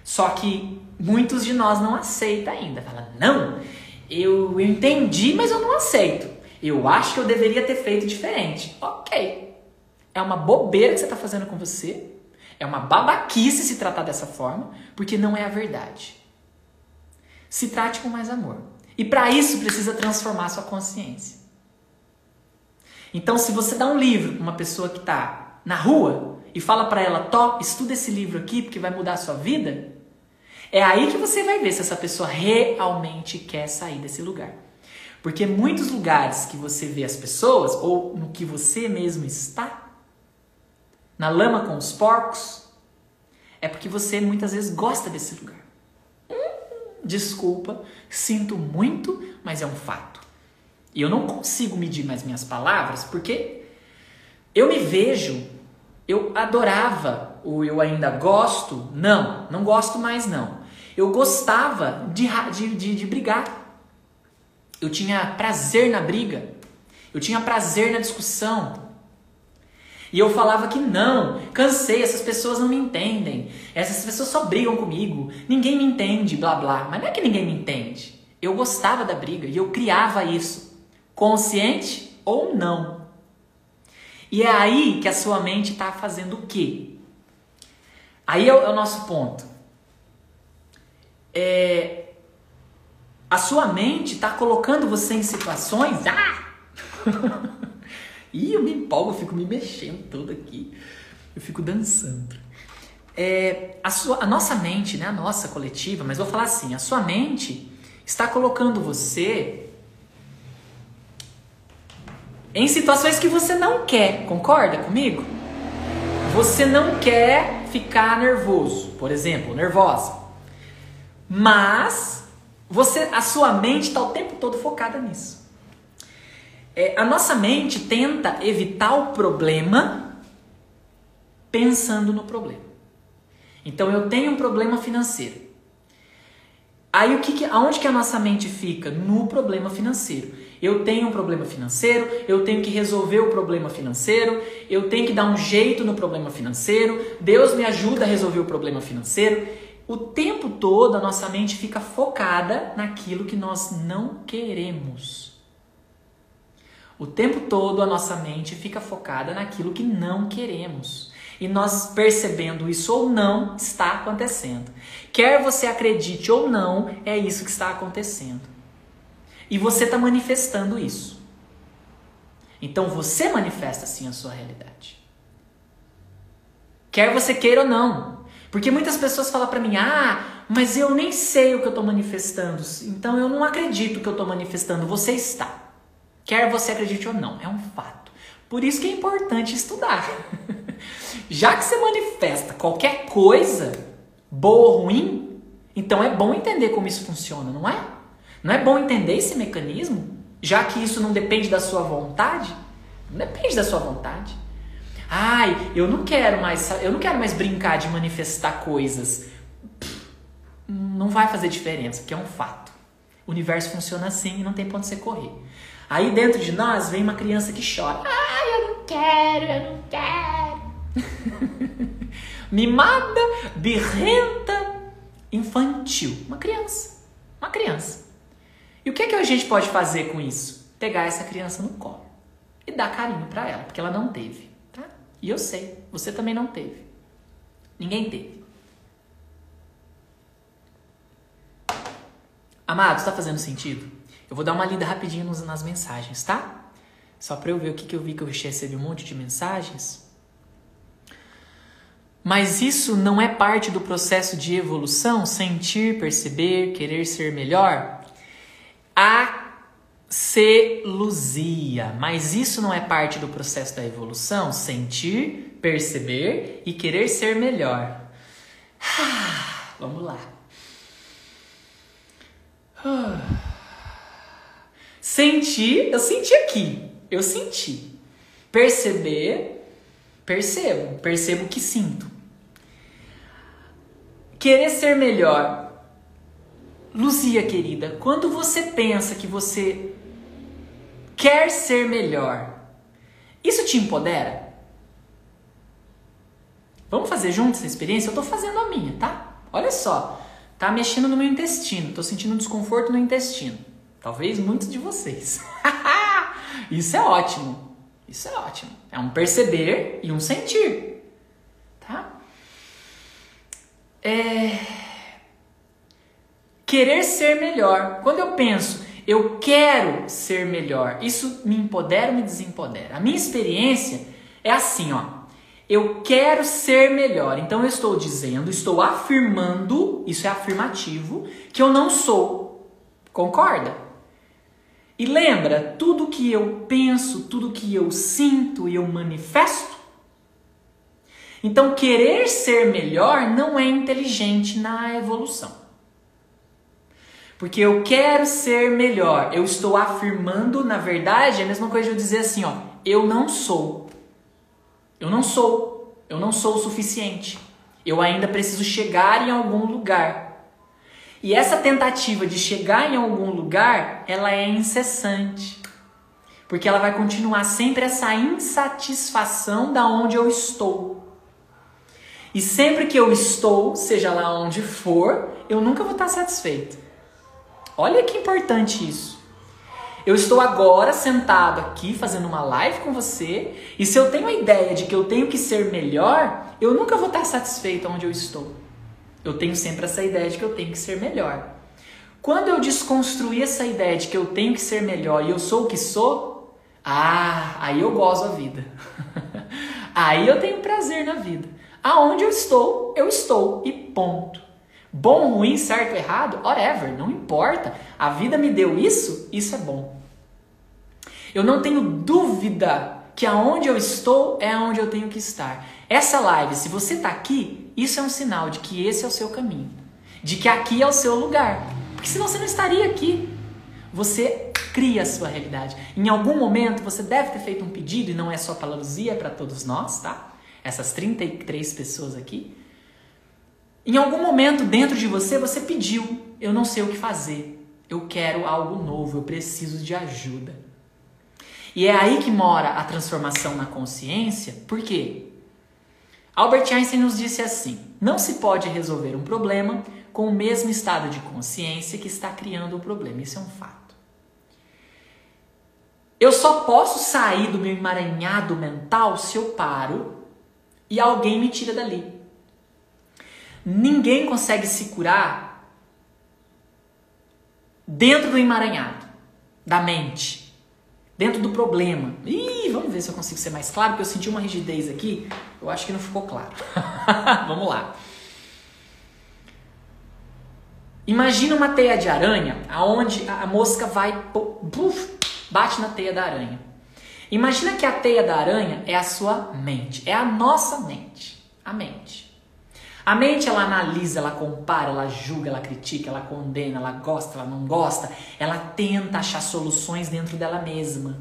Só que muitos de nós não aceitam ainda. Fala, não, eu entendi, mas eu não aceito. Eu acho que eu deveria ter feito diferente. Ok. É uma bobeira que você está fazendo com você. É uma babaquice se tratar dessa forma, porque não é a verdade. Se trate com mais amor. E para isso precisa transformar sua consciência. Então, se você dá um livro para uma pessoa que está na rua e fala para ela, Tó, estuda esse livro aqui porque vai mudar a sua vida, é aí que você vai ver se essa pessoa realmente quer sair desse lugar. Porque muitos lugares que você vê as pessoas, ou no que você mesmo está, na lama com os porcos, é porque você muitas vezes gosta desse lugar. Hum, desculpa, sinto muito, mas é um fato. E eu não consigo medir mais minhas palavras porque eu me vejo, eu adorava, ou eu ainda gosto, não, não gosto mais não. Eu gostava de, de, de, de brigar. Eu tinha prazer na briga. Eu tinha prazer na discussão. E eu falava que não, cansei, essas pessoas não me entendem. Essas pessoas só brigam comigo. Ninguém me entende, blá blá. Mas não é que ninguém me entende. Eu gostava da briga e eu criava isso, consciente ou não. E é aí que a sua mente está fazendo o quê? Aí é o, é o nosso ponto é, a sua mente está colocando você em situações. Ah! Ih, eu me empolgo, eu fico me mexendo todo aqui. Eu fico dançando. É, a, sua, a nossa mente, né, a nossa coletiva, mas vou falar assim: a sua mente está colocando você em situações que você não quer, concorda comigo? Você não quer ficar nervoso, por exemplo, nervosa. Mas você, a sua mente está o tempo todo focada nisso. É, a nossa mente tenta evitar o problema pensando no problema. Então eu tenho um problema financeiro. Aí o que, que aonde que a nossa mente fica? No problema financeiro. Eu tenho um problema financeiro, eu tenho que resolver o problema financeiro, eu tenho que dar um jeito no problema financeiro, Deus me ajuda a resolver o problema financeiro o tempo todo a nossa mente fica focada naquilo que nós não queremos. O tempo todo a nossa mente fica focada naquilo que não queremos. E nós percebendo isso ou não, está acontecendo. Quer você acredite ou não, é isso que está acontecendo. E você está manifestando isso. Então você manifesta sim a sua realidade. Quer você queira ou não, porque muitas pessoas falam para mim: "Ah, mas eu nem sei o que eu estou manifestando. Então eu não acredito que eu estou manifestando. Você está. Quer você acredite ou não, é um fato. Por isso que é importante estudar. Já que você manifesta qualquer coisa, boa ou ruim, então é bom entender como isso funciona, não é? Não é bom entender esse mecanismo, já que isso não depende da sua vontade? Não depende da sua vontade. Ai, eu não quero mais, eu não quero mais brincar de manifestar coisas. Não vai fazer diferença, porque é um fato. O universo funciona assim e não tem ponto você correr. Aí dentro de nós vem uma criança que chora. Ai, eu não quero, eu não quero. Mimada, birrenta, infantil. Uma criança. Uma criança. E o que, é que a gente pode fazer com isso? Pegar essa criança no colo e dar carinho para ela, porque ela não teve. E eu sei, você também não teve. Ninguém teve. Amado, está fazendo sentido? Eu vou dar uma lida rapidinho nas mensagens, tá? Só para eu ver o que, que eu vi que eu recebi um monte de mensagens. Mas isso não é parte do processo de evolução? Sentir, perceber, querer ser melhor? A celuzia. Mas isso não é parte do processo da evolução? Sentir, perceber e querer ser melhor. vamos lá. Sentir, eu senti aqui. Eu senti. Perceber, percebo. Percebo que sinto. Querer ser melhor. Luzia, querida, quando você pensa que você quer ser melhor. Isso te empodera? Vamos fazer juntos essa experiência? Eu tô fazendo a minha, tá? Olha só, tá mexendo no meu intestino, tô sentindo um desconforto no intestino. Talvez muitos de vocês. Isso é ótimo. Isso é ótimo. É um perceber e um sentir. Tá? É... Querer ser melhor. Quando eu penso, eu quero ser melhor, isso me empodera ou me desempodera? A minha experiência é assim, ó. Eu quero ser melhor. Então eu estou dizendo, estou afirmando, isso é afirmativo, que eu não sou. Concorda? E lembra, tudo que eu penso, tudo que eu sinto e eu manifesto. Então, querer ser melhor não é inteligente na evolução. Porque eu quero ser melhor. Eu estou afirmando, na verdade, é a mesma coisa de eu dizer assim, ó, eu não sou. Eu não sou. Eu não sou o suficiente. Eu ainda preciso chegar em algum lugar. E essa tentativa de chegar em algum lugar, ela é incessante. Porque ela vai continuar sempre essa insatisfação da onde eu estou. E sempre que eu estou, seja lá onde for, eu nunca vou estar satisfeito. Olha que importante isso. Eu estou agora sentado aqui fazendo uma live com você, e se eu tenho a ideia de que eu tenho que ser melhor, eu nunca vou estar satisfeito onde eu estou. Eu tenho sempre essa ideia de que eu tenho que ser melhor. Quando eu desconstruir essa ideia de que eu tenho que ser melhor e eu sou o que sou, ah, aí eu gozo a vida. aí eu tenho prazer na vida. Aonde eu estou, eu estou e ponto. Bom, ruim, certo, errado, whatever, não importa. A vida me deu isso, isso é bom. Eu não tenho dúvida que aonde eu estou é aonde eu tenho que estar. Essa live, se você está aqui, isso é um sinal de que esse é o seu caminho, de que aqui é o seu lugar. Porque senão você não estaria aqui. Você cria a sua realidade. Em algum momento você deve ter feito um pedido, e não é só para Luzia, é para todos nós, tá? Essas 33 pessoas aqui. Em algum momento dentro de você, você pediu: Eu não sei o que fazer. Eu quero algo novo, eu preciso de ajuda. E é aí que mora a transformação na consciência, por quê? Albert Einstein nos disse assim: não se pode resolver um problema com o mesmo estado de consciência que está criando o problema. Isso é um fato. Eu só posso sair do meu emaranhado mental se eu paro e alguém me tira dali. Ninguém consegue se curar dentro do emaranhado da mente dentro do problema. Ih, vamos ver se eu consigo ser mais claro, porque eu senti uma rigidez aqui. Eu acho que não ficou claro. vamos lá. Imagina uma teia de aranha, aonde a mosca vai, buf, bate na teia da aranha. Imagina que a teia da aranha é a sua mente, é a nossa mente, a mente. A mente ela analisa, ela compara, ela julga, ela critica, ela condena, ela gosta, ela não gosta, ela tenta achar soluções dentro dela mesma.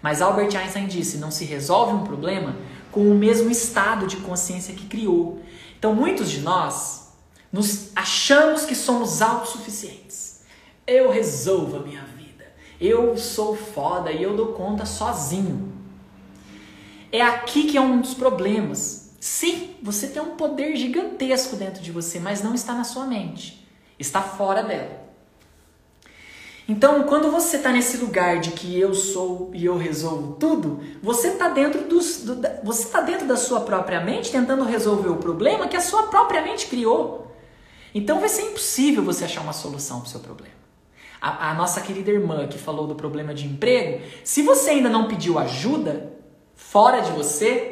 Mas Albert Einstein disse: não se resolve um problema com o mesmo estado de consciência que criou. Então, muitos de nós nos achamos que somos autossuficientes. Eu resolvo a minha vida. Eu sou foda e eu dou conta sozinho. É aqui que é um dos problemas. Sim, você tem um poder gigantesco dentro de você, mas não está na sua mente. Está fora dela. Então, quando você está nesse lugar de que eu sou e eu resolvo tudo, você está dentro, dos, do, você tá dentro da sua própria mente tentando resolver o problema que a sua própria mente criou. Então vai ser impossível você achar uma solução para o seu problema. A, a nossa querida irmã que falou do problema de emprego, se você ainda não pediu ajuda fora de você,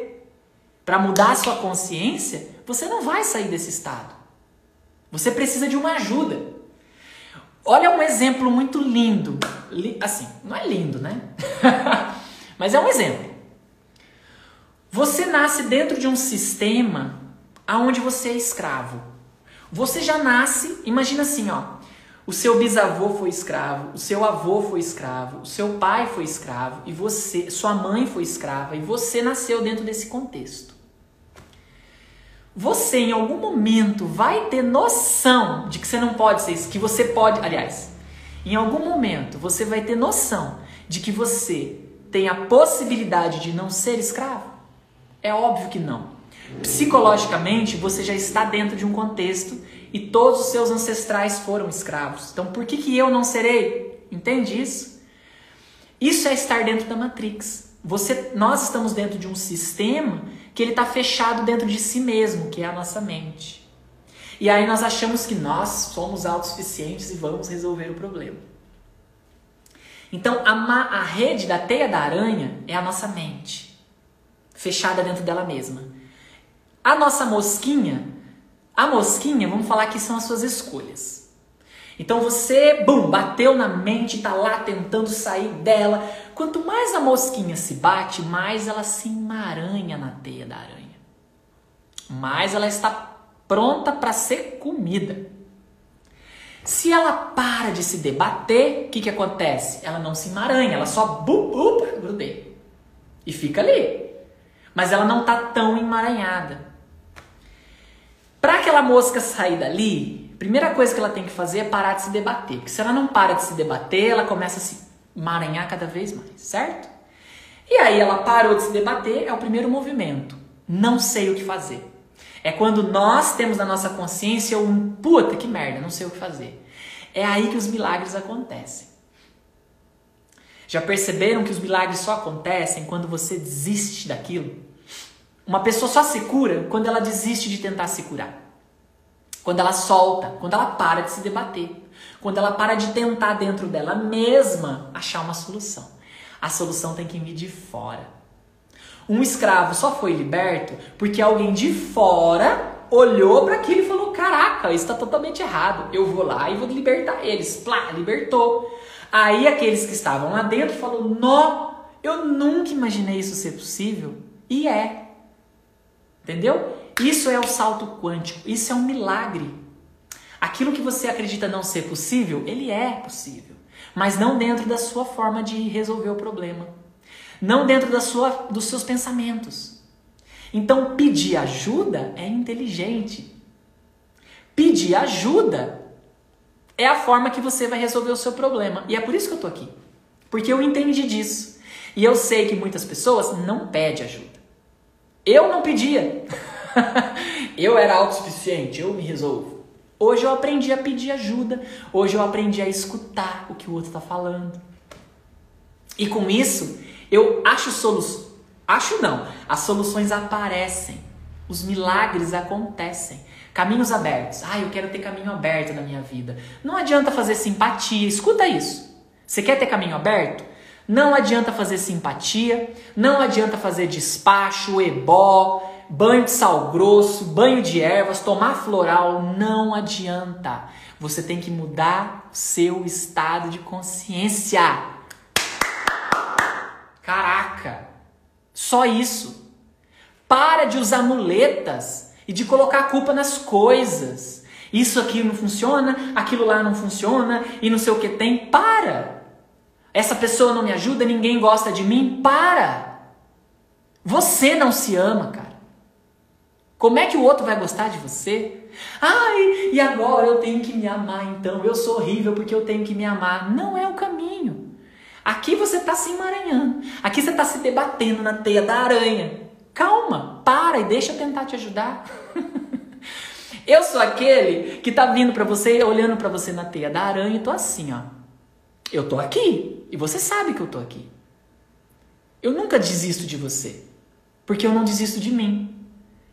para mudar a sua consciência, você não vai sair desse estado. Você precisa de uma ajuda. Olha um exemplo muito lindo. Assim, não é lindo, né? Mas é um exemplo. Você nasce dentro de um sistema aonde você é escravo. Você já nasce, imagina assim, ó. O seu bisavô foi escravo, o seu avô foi escravo, o seu pai foi escravo e você, sua mãe foi escrava e você nasceu dentro desse contexto você em algum momento vai ter noção de que você não pode ser isso, que você pode, aliás, em algum momento você vai ter noção de que você tem a possibilidade de não ser escravo? É óbvio que não. Psicologicamente, você já está dentro de um contexto e todos os seus ancestrais foram escravos. Então, por que, que eu não serei? Entende isso? Isso é estar dentro da Matrix. Você, nós estamos dentro de um sistema que ele está fechado dentro de si mesmo, que é a nossa mente. E aí nós achamos que nós somos autossuficientes e vamos resolver o problema. Então, a, a rede da teia da aranha é a nossa mente, fechada dentro dela mesma. A nossa mosquinha, a mosquinha, vamos falar que são as suas escolhas. Então você, bum, bateu na mente, tá lá tentando sair dela. Quanto mais a mosquinha se bate, mais ela se emaranha na teia da aranha. Mais ela está pronta para ser comida. Se ela para de se debater, o que, que acontece? Ela não se emaranha, ela só bum, grudei. E fica ali. Mas ela não está tão emaranhada. Para aquela mosca sair dali, primeira coisa que ela tem que fazer é parar de se debater. Porque se ela não para de se debater, ela começa a se emaranhar cada vez mais, certo? E aí ela parou de se debater, é o primeiro movimento. Não sei o que fazer. É quando nós temos na nossa consciência um puta que merda, não sei o que fazer. É aí que os milagres acontecem. Já perceberam que os milagres só acontecem quando você desiste daquilo? Uma pessoa só se cura quando ela desiste de tentar se curar. Quando ela solta, quando ela para de se debater. Quando ela para de tentar dentro dela mesma achar uma solução. A solução tem que vir de fora. Um escravo só foi liberto porque alguém de fora olhou para aquilo e falou: Caraca, isso está totalmente errado. Eu vou lá e vou libertar eles. Plá, libertou. Aí aqueles que estavam lá dentro falaram: Nó, eu nunca imaginei isso ser possível. E é. Entendeu? Isso é o salto quântico, isso é um milagre. Aquilo que você acredita não ser possível, ele é possível, mas não dentro da sua forma de resolver o problema, não dentro da sua, dos seus pensamentos. Então, pedir ajuda é inteligente. Pedir ajuda é a forma que você vai resolver o seu problema. E é por isso que eu tô aqui. Porque eu entendi disso. E eu sei que muitas pessoas não pedem ajuda. Eu não pedia. eu era autossuficiente, eu me resolvo. Hoje eu aprendi a pedir ajuda. Hoje eu aprendi a escutar o que o outro está falando. E com isso, eu acho soluções. Acho não. As soluções aparecem. Os milagres acontecem. Caminhos abertos. Ah, eu quero ter caminho aberto na minha vida. Não adianta fazer simpatia. Escuta isso. Você quer ter caminho aberto? Não adianta fazer simpatia, não adianta fazer despacho, ebó, banho de sal grosso, banho de ervas, tomar floral, não adianta. Você tem que mudar seu estado de consciência. Caraca! Só isso. Para de usar muletas e de colocar a culpa nas coisas. Isso aqui não funciona, aquilo lá não funciona e não sei o que tem. Para! Essa pessoa não me ajuda, ninguém gosta de mim. Para! Você não se ama, cara. Como é que o outro vai gostar de você? Ai, e agora eu tenho que me amar então. Eu sou horrível porque eu tenho que me amar. Não é o caminho. Aqui você está se emaranhando. Aqui você está se debatendo na teia da aranha. Calma, para e deixa eu tentar te ajudar. eu sou aquele que está vindo para você, olhando para você na teia da aranha e tô assim, ó. Eu tô aqui e você sabe que eu tô aqui. Eu nunca desisto de você, porque eu não desisto de mim.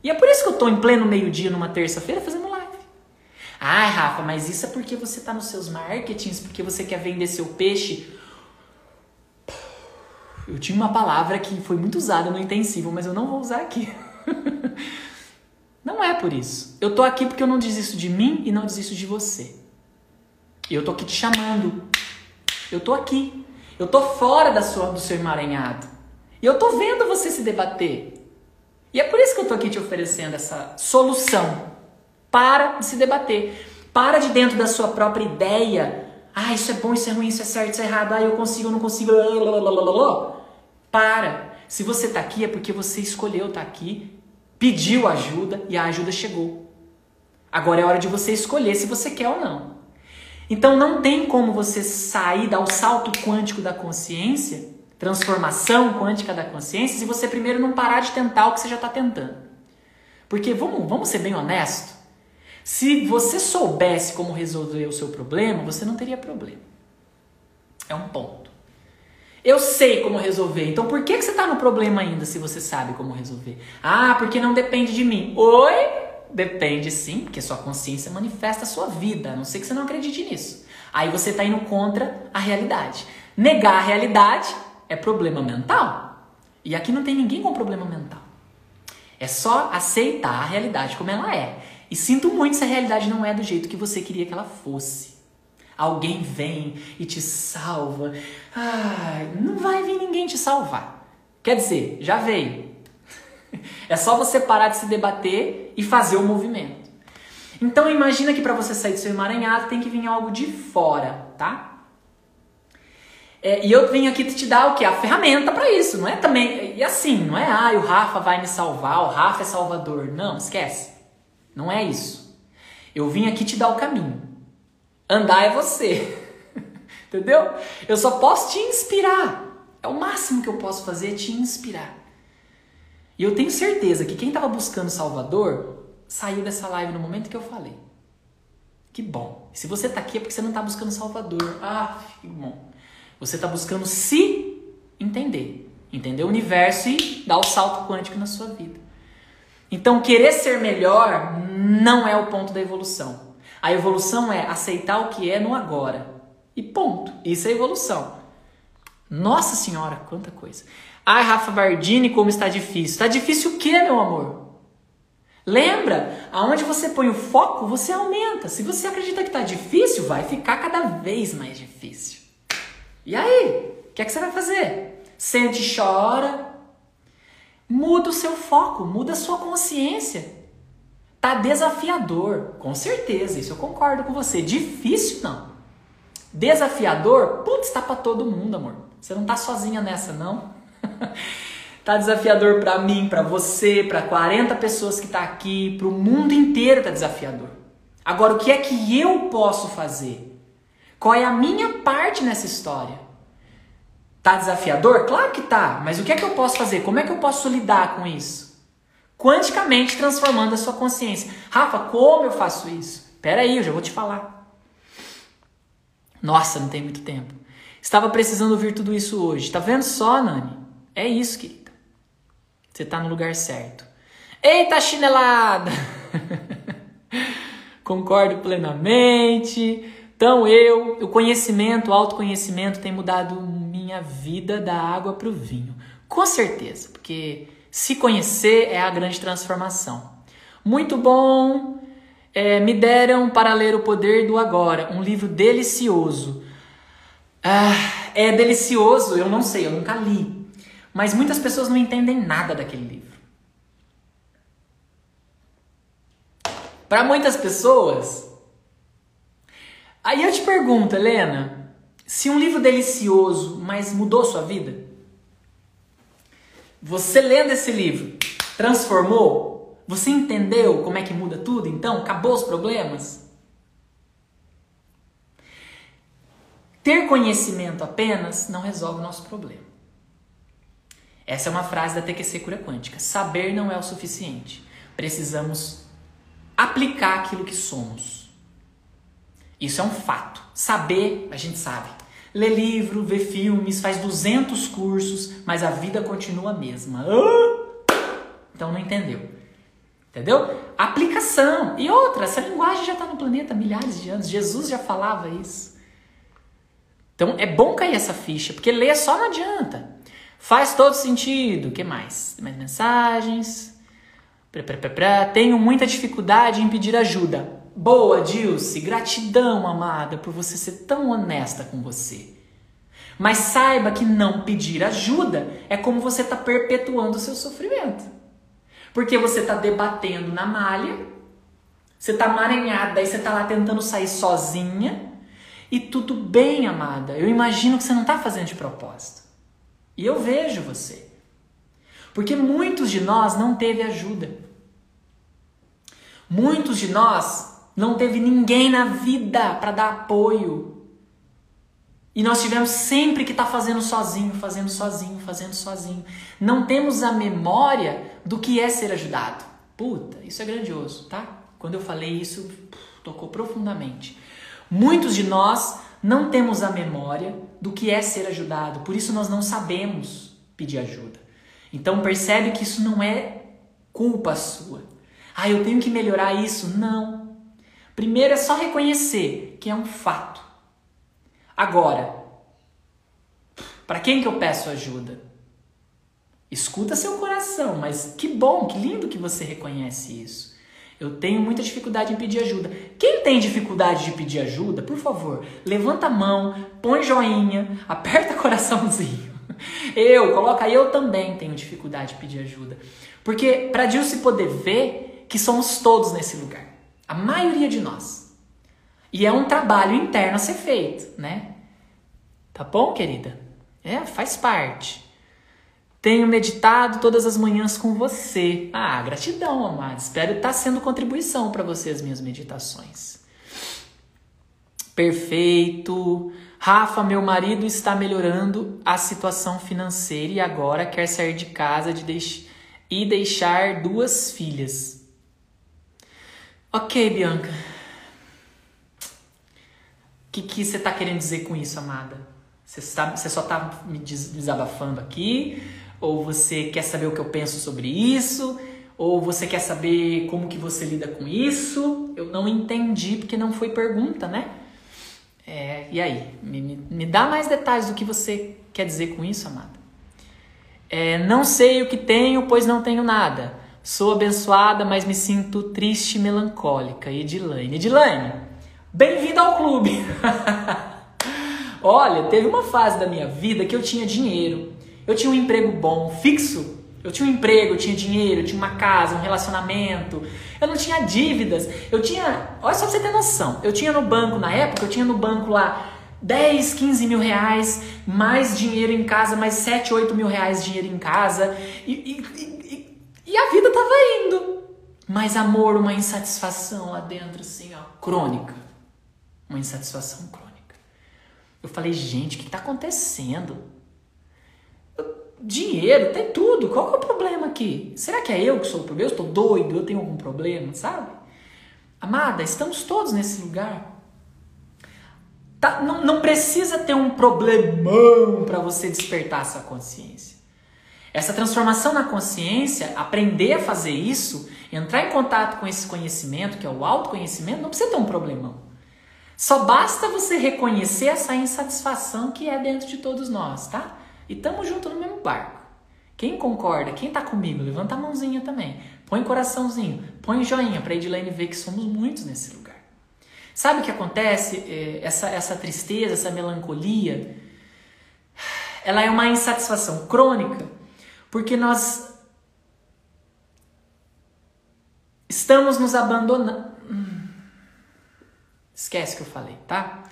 E é por isso que eu tô em pleno meio-dia numa terça-feira fazendo live. Ai, Rafa, mas isso é porque você tá nos seus marketings, porque você quer vender seu peixe. Eu tinha uma palavra que foi muito usada no intensivo, mas eu não vou usar aqui. não é por isso. Eu tô aqui porque eu não desisto de mim e não desisto de você. Eu tô aqui te chamando eu tô aqui. Eu tô fora da sua, do seu emaranhado. E eu tô vendo você se debater. E é por isso que eu tô aqui te oferecendo essa solução. Para de se debater. Para de dentro da sua própria ideia. Ah, isso é bom, isso é ruim, isso é certo, isso é errado. Ah, eu consigo, eu não consigo. Para. Se você tá aqui é porque você escolheu estar tá aqui, pediu ajuda e a ajuda chegou. Agora é hora de você escolher se você quer ou não. Então não tem como você sair, dar o salto quântico da consciência, transformação quântica da consciência, se você primeiro não parar de tentar o que você já está tentando. Porque vamos, vamos ser bem honestos. Se você soubesse como resolver o seu problema, você não teria problema. É um ponto. Eu sei como resolver. Então por que, que você está no problema ainda se você sabe como resolver? Ah, porque não depende de mim. Oi? Depende sim, porque sua consciência manifesta a sua vida, a não ser que você não acredite nisso. Aí você está indo contra a realidade. Negar a realidade é problema mental. E aqui não tem ninguém com problema mental. É só aceitar a realidade como ela é. E sinto muito se a realidade não é do jeito que você queria que ela fosse. Alguém vem e te salva. Ai, não vai vir ninguém te salvar. Quer dizer, já veio. É só você parar de se debater e fazer o movimento. Então imagina que para você sair do seu emaranhado tem que vir algo de fora, tá? É, e eu venho aqui te dar o que? A ferramenta para isso, não é também. E assim, não é, ah, o Rafa vai me salvar, o Rafa é salvador. Não, esquece. Não é isso. Eu vim aqui te dar o caminho. Andar é você. Entendeu? Eu só posso te inspirar. É o máximo que eu posso fazer é te inspirar. E eu tenho certeza que quem estava buscando Salvador saiu dessa live no momento que eu falei. Que bom. Se você está aqui é porque você não está buscando Salvador. Ah, que bom. Você está buscando se entender, entender o universo e dar o salto quântico na sua vida. Então, querer ser melhor não é o ponto da evolução. A evolução é aceitar o que é no agora. E ponto. Isso é evolução. Nossa Senhora, quanta coisa. Ai, Rafa Bardini, como está difícil. Está difícil o que, meu amor? Lembra, aonde você põe o foco, você aumenta. Se você acredita que está difícil, vai ficar cada vez mais difícil. E aí? O que é que você vai fazer? Sente e chora. Muda o seu foco, muda a sua consciência. Tá desafiador, com certeza, isso eu concordo com você. Difícil não. Desafiador, putz, tá para todo mundo, amor. Você não tá sozinha nessa, não. tá desafiador para mim, para você, para 40 pessoas que tá aqui, para o mundo inteiro tá desafiador. Agora, o que é que eu posso fazer? Qual é a minha parte nessa história? Tá desafiador? Claro que tá, mas o que é que eu posso fazer? Como é que eu posso lidar com isso? Quanticamente transformando a sua consciência. Rafa, como eu faço isso? Pera aí, eu já vou te falar. Nossa, não tem muito tempo. Estava precisando ouvir tudo isso hoje. Tá vendo só, Nani? É isso, querida. Você tá no lugar certo. Eita chinelada! Concordo plenamente. Então eu, o conhecimento, o autoconhecimento tem mudado minha vida da água para o vinho. Com certeza, porque se conhecer é a grande transformação. Muito bom. É, me deram para ler O Poder do Agora, um livro delicioso. Ah, é delicioso, eu não sei, eu nunca li. Mas muitas pessoas não entendem nada daquele livro. Para muitas pessoas, Aí eu te pergunto, Helena, se um livro delicioso, mas mudou sua vida? Você lendo esse livro, transformou? Você entendeu como é que muda tudo? Então, acabou os problemas? Ter conhecimento apenas não resolve o nosso problema. Essa é uma frase da TQC Cura Quântica. Saber não é o suficiente. Precisamos aplicar aquilo que somos. Isso é um fato. Saber, a gente sabe. Lê livro, vê filmes, faz 200 cursos, mas a vida continua a mesma. Então não entendeu. Entendeu? Aplicação. E outra, essa linguagem já está no planeta há milhares de anos. Jesus já falava isso. Então é bom cair essa ficha, porque ler só não adianta. Faz todo sentido. O que mais? Mais mensagens. Tenho muita dificuldade em pedir ajuda. Boa, Dilce, gratidão, amada, por você ser tão honesta com você. Mas saiba que não pedir ajuda é como você está perpetuando o seu sofrimento. Porque você está debatendo na malha, você está maranhada, aí você está lá tentando sair sozinha. E tudo bem, amada. Eu imagino que você não está fazendo de propósito. E eu vejo você. Porque muitos de nós não teve ajuda. Muitos de nós Não teve ninguém na vida para dar apoio. E nós tivemos sempre que estar tá fazendo sozinho, fazendo sozinho, fazendo sozinho. Não temos a memória do que é ser ajudado. Puta, isso é grandioso, tá? Quando eu falei isso, tocou profundamente. Muitos de nós não temos a memória do que é ser ajudado, por isso nós não sabemos pedir ajuda. Então percebe que isso não é culpa sua. Ah, eu tenho que melhorar isso? Não. Primeiro é só reconhecer que é um fato. Agora, para quem que eu peço ajuda? Escuta seu coração, mas que bom, que lindo que você reconhece isso. Eu tenho muita dificuldade em pedir ajuda. Quem tem dificuldade de pedir ajuda, por favor, levanta a mão, põe joinha, aperta coraçãozinho. Eu, coloca eu também tenho dificuldade de pedir ajuda. Porque para Deus se poder ver que somos todos nesse lugar. A maioria de nós. E é um trabalho interno a ser feito, né? Tá bom, querida? É, faz parte. Tenho meditado todas as manhãs com você. Ah, gratidão, amado. Espero estar sendo contribuição para você as minhas meditações. Perfeito. Rafa, meu marido está melhorando a situação financeira e agora quer sair de casa de deix e deixar duas filhas. Ok, Bianca. O que, que você está querendo dizer com isso, amada? Você, está, você só está me desabafando aqui? Ou você quer saber o que eu penso sobre isso? Ou você quer saber como que você lida com isso? Eu não entendi porque não foi pergunta, né? É, e aí? Me, me, me, dá mais detalhes do que você quer dizer com isso, amada. É, não sei o que tenho, pois não tenho nada. Sou abençoada, mas me sinto triste e melancólica. Edilane. Edilane, bem-vinda ao clube! Olha, teve uma fase da minha vida que eu tinha dinheiro. Eu tinha um emprego bom, fixo. Eu tinha um emprego, eu tinha dinheiro, eu tinha uma casa, um relacionamento. Eu não tinha dívidas. Eu tinha. Olha só pra você ter noção. Eu tinha no banco, na época, eu tinha no banco lá 10, 15 mil reais, mais dinheiro em casa, mais 7, 8 mil reais dinheiro em casa. E, e, e, a vida tava indo. Mas amor, uma insatisfação lá dentro, assim, ó, crônica. Uma insatisfação crônica. Eu falei, gente, o que está acontecendo? dinheiro, tem tudo. Qual que é o problema aqui? Será que é eu que sou o problema? Eu estou doido? Eu tenho algum problema, sabe? Amada, estamos todos nesse lugar. Tá, não, não precisa ter um problemão para você despertar essa consciência. Essa transformação na consciência, aprender a fazer isso, entrar em contato com esse conhecimento, que é o autoconhecimento, não precisa ter um problemão. Só basta você reconhecer essa insatisfação que é dentro de todos nós, tá? E estamos juntos no mesmo barco. Quem concorda, quem está comigo, levanta a mãozinha também. Põe coraçãozinho, põe joinha para Edilene ver que somos muitos nesse lugar. Sabe o que acontece? É, essa, essa tristeza, essa melancolia, ela é uma insatisfação crônica, porque nós estamos nos abandonando. Hum. Esquece que eu falei, tá?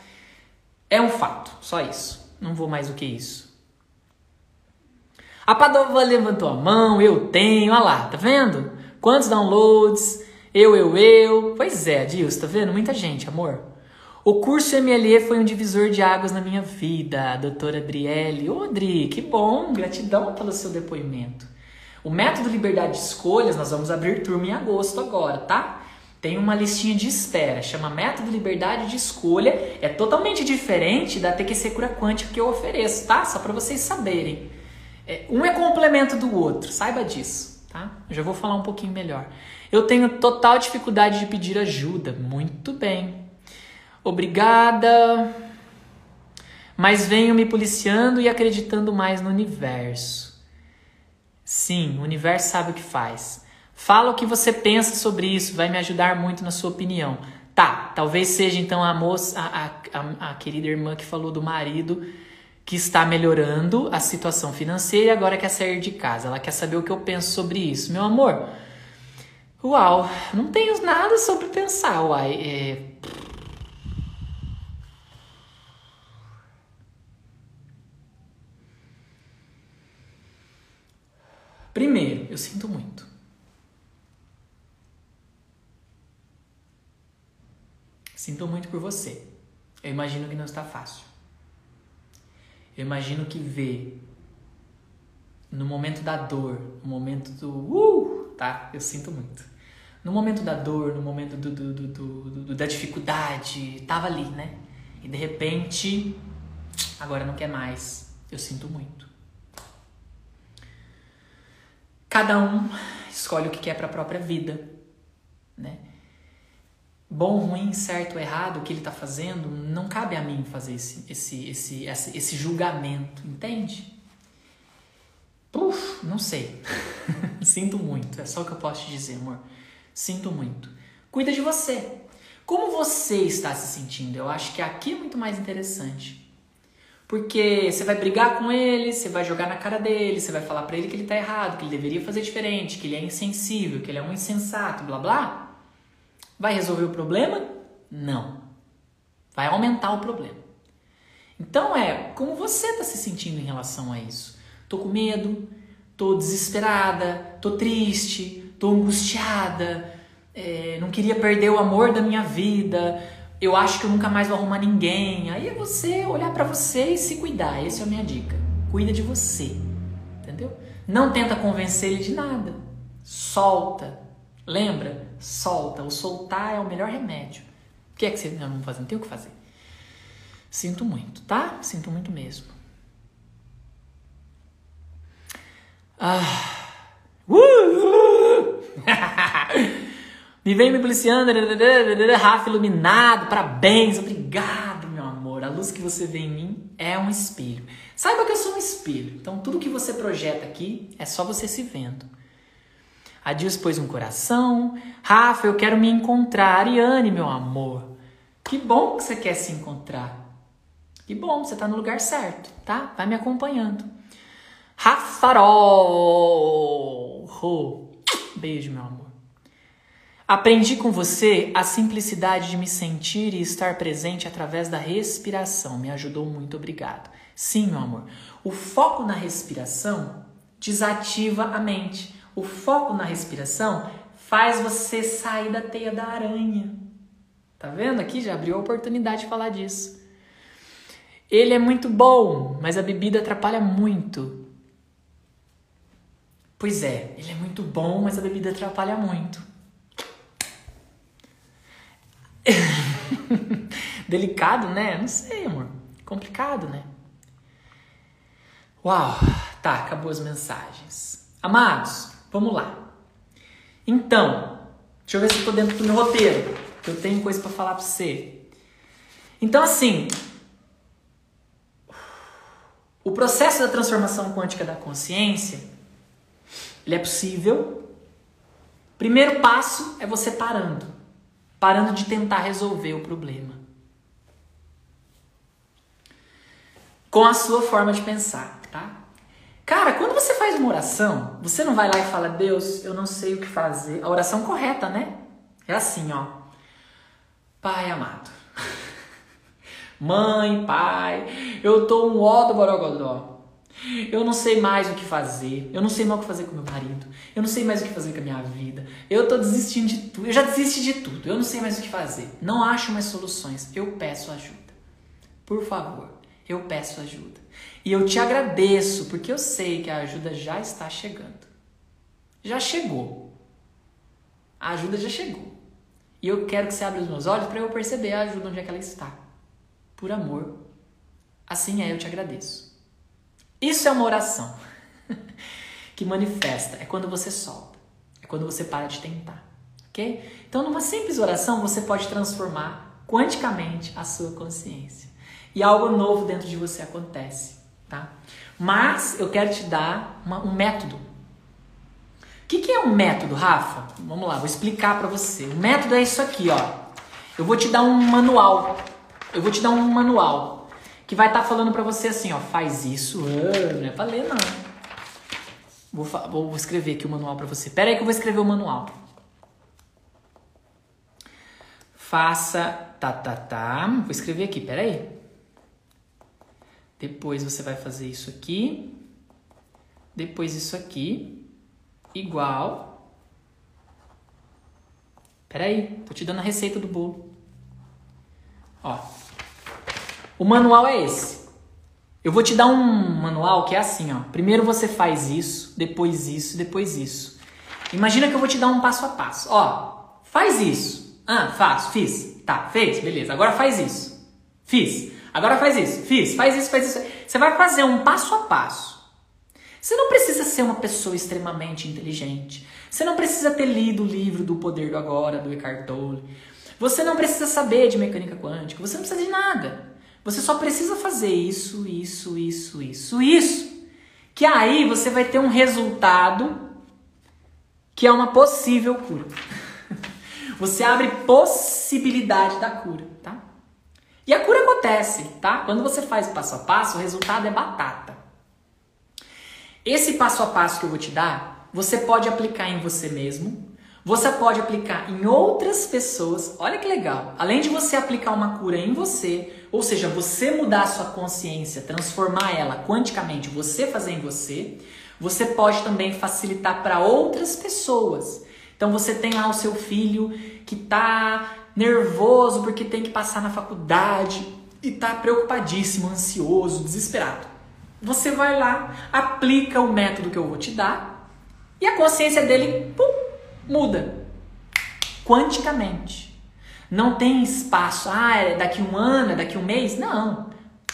É um fato, só isso. Não vou mais do que isso. A Padova levantou a mão, eu tenho, olha lá, tá vendo? Quantos downloads? Eu, eu, eu. Pois é, Dilson, tá vendo? Muita gente, amor. O curso MLE foi um divisor de águas na minha vida, doutora Adriele. Ô, Adri, que bom, gratidão pelo seu depoimento. O método Liberdade de Escolhas, nós vamos abrir turma em agosto agora, tá? Tem uma listinha de espera, chama Método Liberdade de Escolha. É totalmente diferente da TQC Cura Quântica que eu ofereço, tá? Só para vocês saberem. É, um é complemento do outro, saiba disso, tá? Eu já vou falar um pouquinho melhor. Eu tenho total dificuldade de pedir ajuda. Muito bem. Obrigada. Mas venho me policiando e acreditando mais no universo. Sim, o universo sabe o que faz. Fala o que você pensa sobre isso, vai me ajudar muito na sua opinião. Tá, talvez seja então a moça, a, a, a querida irmã que falou do marido que está melhorando a situação financeira e agora quer sair de casa. Ela quer saber o que eu penso sobre isso. Meu amor, uau, não tenho nada sobre pensar, uai. É... Primeiro, eu sinto muito. Sinto muito por você. Eu imagino que não está fácil. Eu imagino que ver no momento da dor, no momento do uh, tá? Eu sinto muito. No momento da dor, no momento do, do, do, do, da dificuldade, tava ali, né? E de repente, agora não quer mais. Eu sinto muito. Cada um escolhe o que quer para a própria vida, né? Bom, ruim, certo, errado, o que ele está fazendo, não cabe a mim fazer esse, esse, esse, esse, esse julgamento, entende? Puf, não sei. Sinto muito, é só o que eu posso te dizer, amor. Sinto muito. Cuida de você. Como você está se sentindo? Eu acho que aqui é muito mais interessante. Porque você vai brigar com ele, você vai jogar na cara dele, você vai falar para ele que ele tá errado, que ele deveria fazer diferente, que ele é insensível, que ele é um insensato, blá blá. Vai resolver o problema? Não. Vai aumentar o problema. Então é como você está se sentindo em relação a isso. Tô com medo, tô desesperada, tô triste, tô angustiada, é, não queria perder o amor da minha vida, eu acho que eu nunca mais vou arrumar ninguém. Aí é você olhar para você e se cuidar. Essa é a minha dica. Cuida de você. Entendeu? Não tenta convencer ele de nada. Solta. Lembra? Solta. O soltar é o melhor remédio. O que é que você não fazer? Não tem o que fazer. Sinto muito, tá? Sinto muito mesmo. Ah. Uh! Me vem me policiando, Rafa iluminado, parabéns, obrigado, meu amor. A luz que você vê em mim é um espelho. Saiba que eu sou um espelho, então tudo que você projeta aqui é só você se vendo. A Dias pôs um coração. Rafa, eu quero me encontrar. Ariane, meu amor. Que bom que você quer se encontrar. Que bom, você está no lugar certo, tá? Vai me acompanhando. Rafarol. Beijo, meu amor. Aprendi com você a simplicidade de me sentir e estar presente através da respiração. Me ajudou muito, obrigado. Sim, meu amor. O foco na respiração desativa a mente. O foco na respiração faz você sair da teia da aranha. Tá vendo aqui? Já abriu a oportunidade de falar disso. Ele é muito bom, mas a bebida atrapalha muito. Pois é, ele é muito bom, mas a bebida atrapalha muito. Delicado, né? Não sei, amor. Complicado, né? Uau! Tá, acabou as mensagens. Amados, vamos lá. Então, deixa eu ver se eu tô dentro do meu roteiro, que eu tenho coisa para falar para você. Então, assim, o processo da transformação quântica da consciência, ele é possível. Primeiro passo é você parando parando de tentar resolver o problema. Com a sua forma de pensar, tá? Cara, quando você faz uma oração, você não vai lá e fala, Deus, eu não sei o que fazer. A oração correta, né? É assim, ó. Pai amado. Mãe, pai, eu tô um ó do borogodó. Eu não sei mais o que fazer. Eu não sei mais o que fazer com meu marido. Eu não sei mais o que fazer com a minha vida. Eu tô desistindo de tudo. Eu já desisti de tudo. Eu não sei mais o que fazer. Não acho mais soluções. Eu peço ajuda. Por favor, eu peço ajuda. E eu te agradeço porque eu sei que a ajuda já está chegando. Já chegou. A ajuda já chegou. E eu quero que você abra os meus olhos para eu perceber a ajuda onde é que ela está. Por amor. Assim é, eu te agradeço. Isso é uma oração que manifesta, é quando você solta, é quando você para de tentar, ok? Então, numa simples oração, você pode transformar quanticamente a sua consciência e algo novo dentro de você acontece, tá? Mas eu quero te dar uma, um método. O que, que é um método, Rafa? Vamos lá, vou explicar para você. O método é isso aqui, ó. Eu vou te dar um manual. Eu vou te dar um manual que vai estar tá falando para você assim, ó, faz isso, não é pra ler não. Vou, vou escrever aqui o manual para você. Pera aí que eu vou escrever o manual. Faça, tá, tá, tá. Vou escrever aqui, pera aí. Depois você vai fazer isso aqui. Depois isso aqui. Igual. Pera aí, tô te dando a receita do bolo. Ó. O manual é esse. Eu vou te dar um manual que é assim, ó. Primeiro você faz isso, depois isso, depois isso. Imagina que eu vou te dar um passo a passo. Ó, faz isso. Ah, faço, fiz. Tá, fez, beleza. Agora faz isso. Fiz. Agora faz isso. Fiz, faz isso, faz isso. Você vai fazer um passo a passo. Você não precisa ser uma pessoa extremamente inteligente. Você não precisa ter lido o livro do Poder do Agora, do Eckhart Tolle. Você não precisa saber de mecânica quântica. Você não precisa de nada. Você só precisa fazer isso, isso, isso, isso, isso. Que aí você vai ter um resultado que é uma possível cura. Você abre possibilidade da cura, tá? E a cura acontece, tá? Quando você faz passo a passo, o resultado é batata. Esse passo a passo que eu vou te dar, você pode aplicar em você mesmo, você pode aplicar em outras pessoas. Olha que legal. Além de você aplicar uma cura em você, ou seja, você mudar a sua consciência, transformar ela quanticamente, você fazer em você, você pode também facilitar para outras pessoas. Então você tem lá o seu filho que está nervoso porque tem que passar na faculdade e está preocupadíssimo, ansioso, desesperado. Você vai lá, aplica o método que eu vou te dar e a consciência dele pum, muda quanticamente. Não tem espaço, ah, é daqui um ano, é daqui um mês. Não.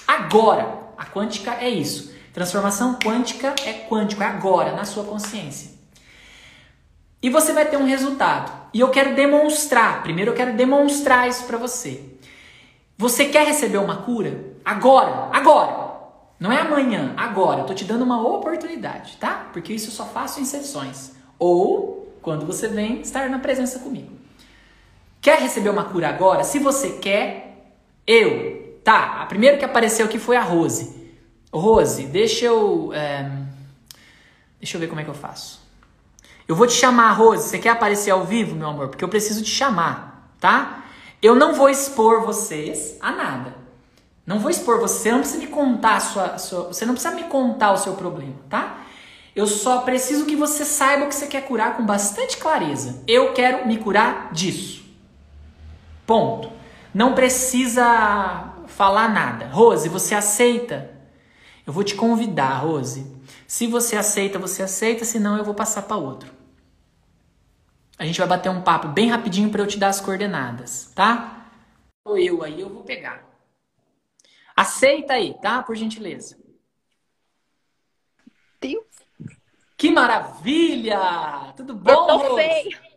Agora. A quântica é isso. Transformação quântica é quântico, é agora, na sua consciência. E você vai ter um resultado. E eu quero demonstrar, primeiro eu quero demonstrar isso para você. Você quer receber uma cura? Agora, agora. Não é amanhã, agora. Eu tô te dando uma oportunidade, tá? Porque isso eu só faço em sessões. Ou quando você vem estar na presença comigo. Quer receber uma cura agora? Se você quer, eu. Tá, a primeira que apareceu aqui foi a Rose. Rose, deixa eu. É... Deixa eu ver como é que eu faço. Eu vou te chamar, Rose. Você quer aparecer ao vivo, meu amor? Porque eu preciso te chamar, tá? Eu não vou expor vocês a nada. Não vou expor você, você não precisa me contar sua, sua, você não precisa me contar o seu problema, tá? Eu só preciso que você saiba o que você quer curar com bastante clareza. Eu quero me curar disso. Ponto. Não precisa falar nada. Rose, você aceita? Eu vou te convidar, Rose. Se você aceita, você aceita, senão eu vou passar para outro. A gente vai bater um papo bem rapidinho para eu te dar as coordenadas, tá? Ou eu aí, eu vou pegar. Aceita aí, tá? Por gentileza. Deus. Que maravilha! Tudo bom, eu tô Rose? feio.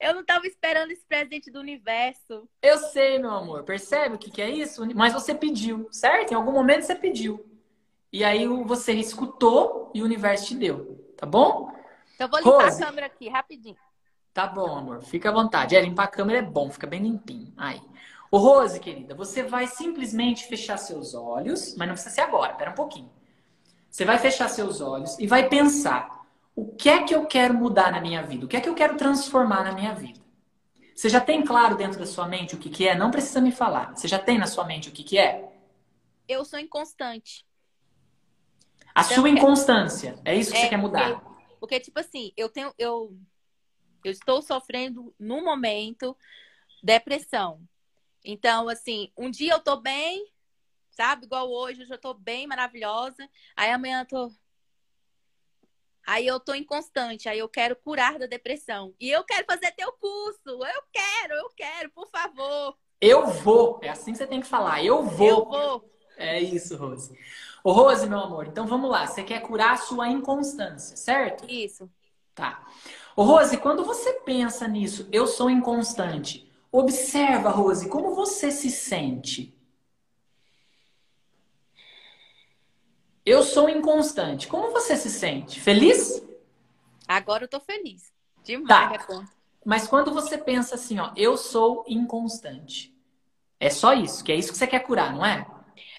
Eu não estava esperando esse presente do universo. Eu sei, meu amor. Percebe o que, que é isso? Mas você pediu, certo? Em algum momento você pediu. E aí você escutou e o universo te deu. Tá bom? Então eu vou limpar Rose. a câmera aqui, rapidinho. Tá bom, amor. Fica à vontade. É, limpar a câmera é bom, fica bem limpinho. Aí. Ô, Rose, querida, você vai simplesmente fechar seus olhos, mas não precisa ser agora, pera um pouquinho. Você vai fechar seus olhos e vai pensar: o que é que eu quero mudar na minha vida? O que é que eu quero transformar na minha vida? Você já tem claro dentro da sua mente o que, que é? Não precisa me falar. Você já tem na sua mente o que, que é? Eu sou inconstante. A Então, sua é- inconstância. É isso que você É, quer mudar. Porque, porque, tipo assim, eu tenho. Eu, eu estou sofrendo, no momento, depressão. Então, assim, um dia eu tô bem, sabe? Igual hoje, hoje eu tô bem, maravilhosa. Aí amanhã eu tô. Aí eu tô inconstante, aí eu quero curar da depressão. E eu quero fazer teu curso. Eu quero, eu quero, por favor. Eu vou. É assim que você tem que falar. Eu vou. Eu vou. É isso, Rose. Ô, Rose, meu amor, então vamos lá. Você quer curar a sua inconstância, certo? Isso. Tá. Ô, Rose, quando você pensa nisso, eu sou inconstante. Observa, Rose, como você se sente. Eu sou inconstante. Como você se sente? Feliz? Agora eu tô feliz. Demais, Tá. conta. Mas quando você pensa assim, ó, eu sou inconstante. É só isso, que é isso que você quer curar, não é?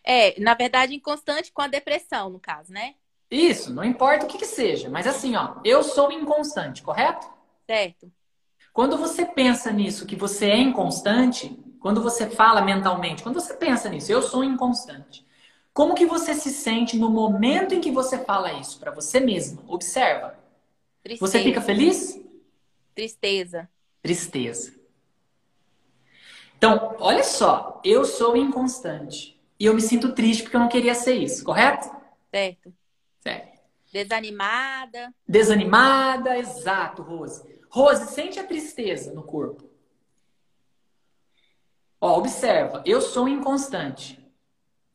É, na verdade, inconstante com a depressão, no caso, né? Isso, não importa o que que seja, mas assim, ó, eu sou inconstante, correto? Certo. Quando você pensa nisso, que você é inconstante, quando você fala mentalmente, quando você pensa nisso, eu sou inconstante. Como que você se sente no momento em que você fala isso para você mesma? Observa. Tristeza. Você fica feliz? Tristeza. Tristeza. Então, olha só, eu sou inconstante. E eu me sinto triste porque eu não queria ser isso, correto? Certo. Certo. Desanimada. Desanimada, exato, Rose. Rose, sente a tristeza no corpo. Ó, observa, eu sou inconstante.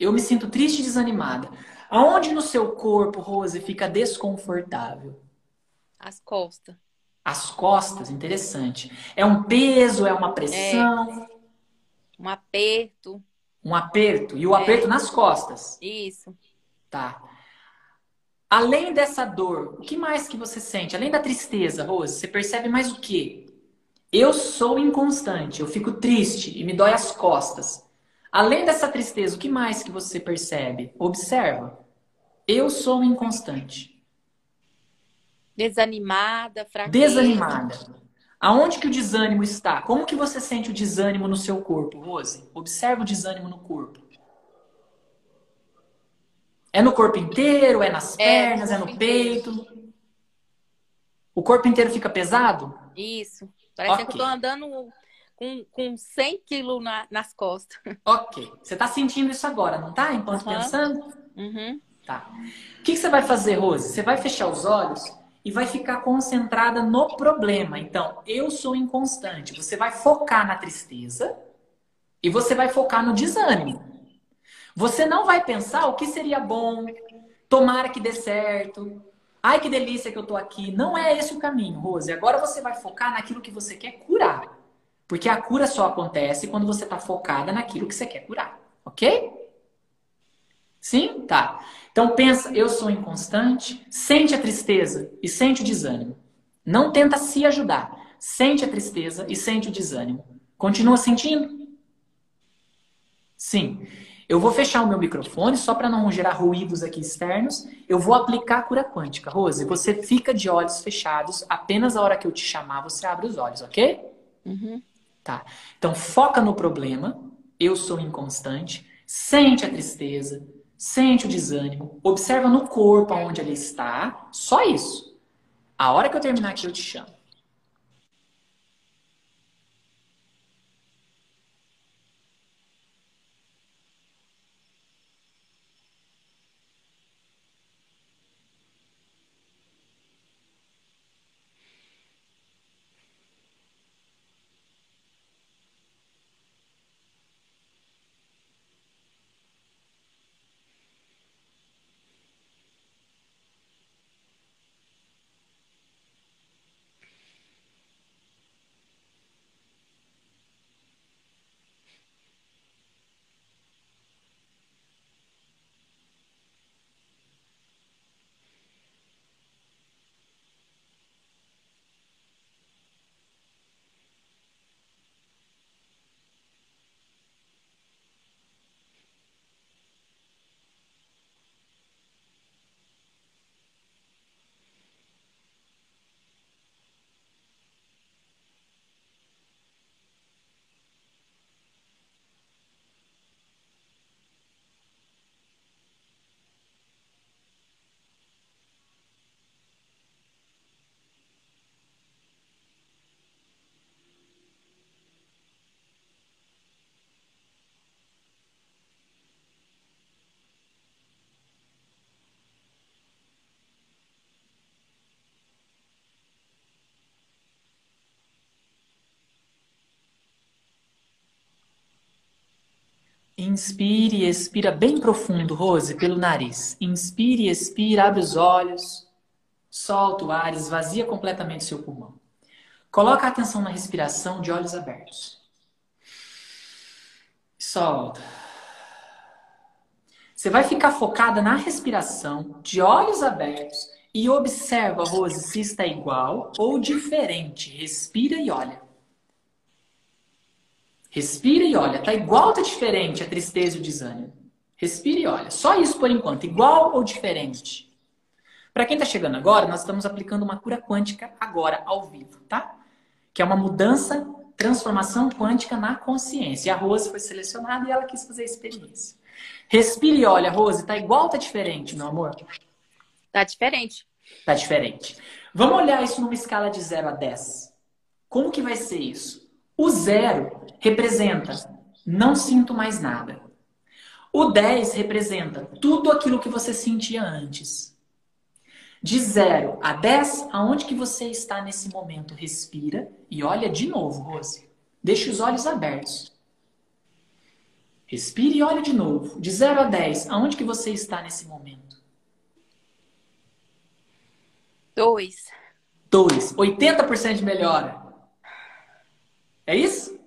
Eu me sinto triste e desanimada. Aonde no seu corpo, Rose, fica desconfortável? As costas. As costas, interessante. É um peso, é uma pressão? É. Um aperto. Um aperto. E o é. aperto nas costas? Isso. Tá. Além dessa dor, o que mais que você sente? Além da tristeza, Rose, você percebe mais o quê? Eu sou inconstante, eu fico triste e me dói as costas. Além dessa tristeza, o que mais que você percebe? Observa. Eu sou inconstante. Desanimada, fraqueza. Desanimada. Aonde que o desânimo está? Como que você sente o desânimo no seu corpo, Rose? Observa o desânimo no corpo. É no corpo inteiro? É nas é, pernas? É no, é no peito? Inteiro. O corpo inteiro fica pesado? Isso. Parece okay. que eu tô andando com, com 100 quilos na, nas costas. Ok. Você tá sentindo isso agora, não tá? Enquanto uhum. pensando? Uhum. Tá. O que, que você vai fazer, Rose? Você vai fechar os olhos e vai ficar concentrada no problema. Então, eu sou inconstante. Você vai focar na tristeza e você vai focar no desânimo. Você não vai pensar o que seria bom, tomara que dê certo, Ai, que delícia que eu tô aqui. Não é esse o caminho, Rose. Agora você vai focar naquilo que você quer curar. Porque a cura só acontece quando você tá focada naquilo que você quer curar. Ok? Sim? Tá. Então pensa, eu sou inconstante, sente a tristeza e sente o desânimo. Não tenta se ajudar. Sente a tristeza e sente o desânimo. Continua sentindo? Sim. Eu vou fechar o meu microfone só para não gerar ruídos aqui externos. Eu vou aplicar a cura quântica. Rose, você fica de olhos fechados. Apenas a hora que eu te chamar, você abre os olhos, ok? Uhum. Tá. Então, foca no problema. Eu sou inconstante. Sente a tristeza. Sente o desânimo. Observa no corpo onde ele está. Só isso. A hora que eu terminar aqui, eu te chamo. Inspire e expira bem profundo, Rose, pelo nariz. Inspire e expira, abre os olhos, solta o ar, esvazia completamente seu pulmão. Coloca a atenção na respiração de olhos abertos. Solta. Você vai ficar focada na respiração, de olhos abertos, e observa, Rose, se está igual ou diferente. Respira e olha. Respira e olha. Tá igual ou tá diferente a tristeza e o desânimo? Respira e olha. Só isso por enquanto. Igual ou diferente? Para quem está chegando agora, nós estamos aplicando uma cura quântica agora, ao vivo, tá? Que é uma mudança, transformação quântica na consciência. E a Rose foi selecionada e ela quis fazer a experiência. Respira e olha, Rose, tá igual ou tá diferente, meu amor? Tá diferente. Tá diferente. Vamos olhar isso numa escala de 0 a 10. Como que vai ser isso? O zero representa não sinto mais nada. O 10 representa tudo aquilo que você sentia antes. De 0 a 10, aonde que você está nesse momento? Respira e olha de novo, Rose. Deixe os olhos abertos. Respire e olha de novo. De 0 a 10, aonde que você está nesse momento? 2. 2. 80% de melhora. É isso?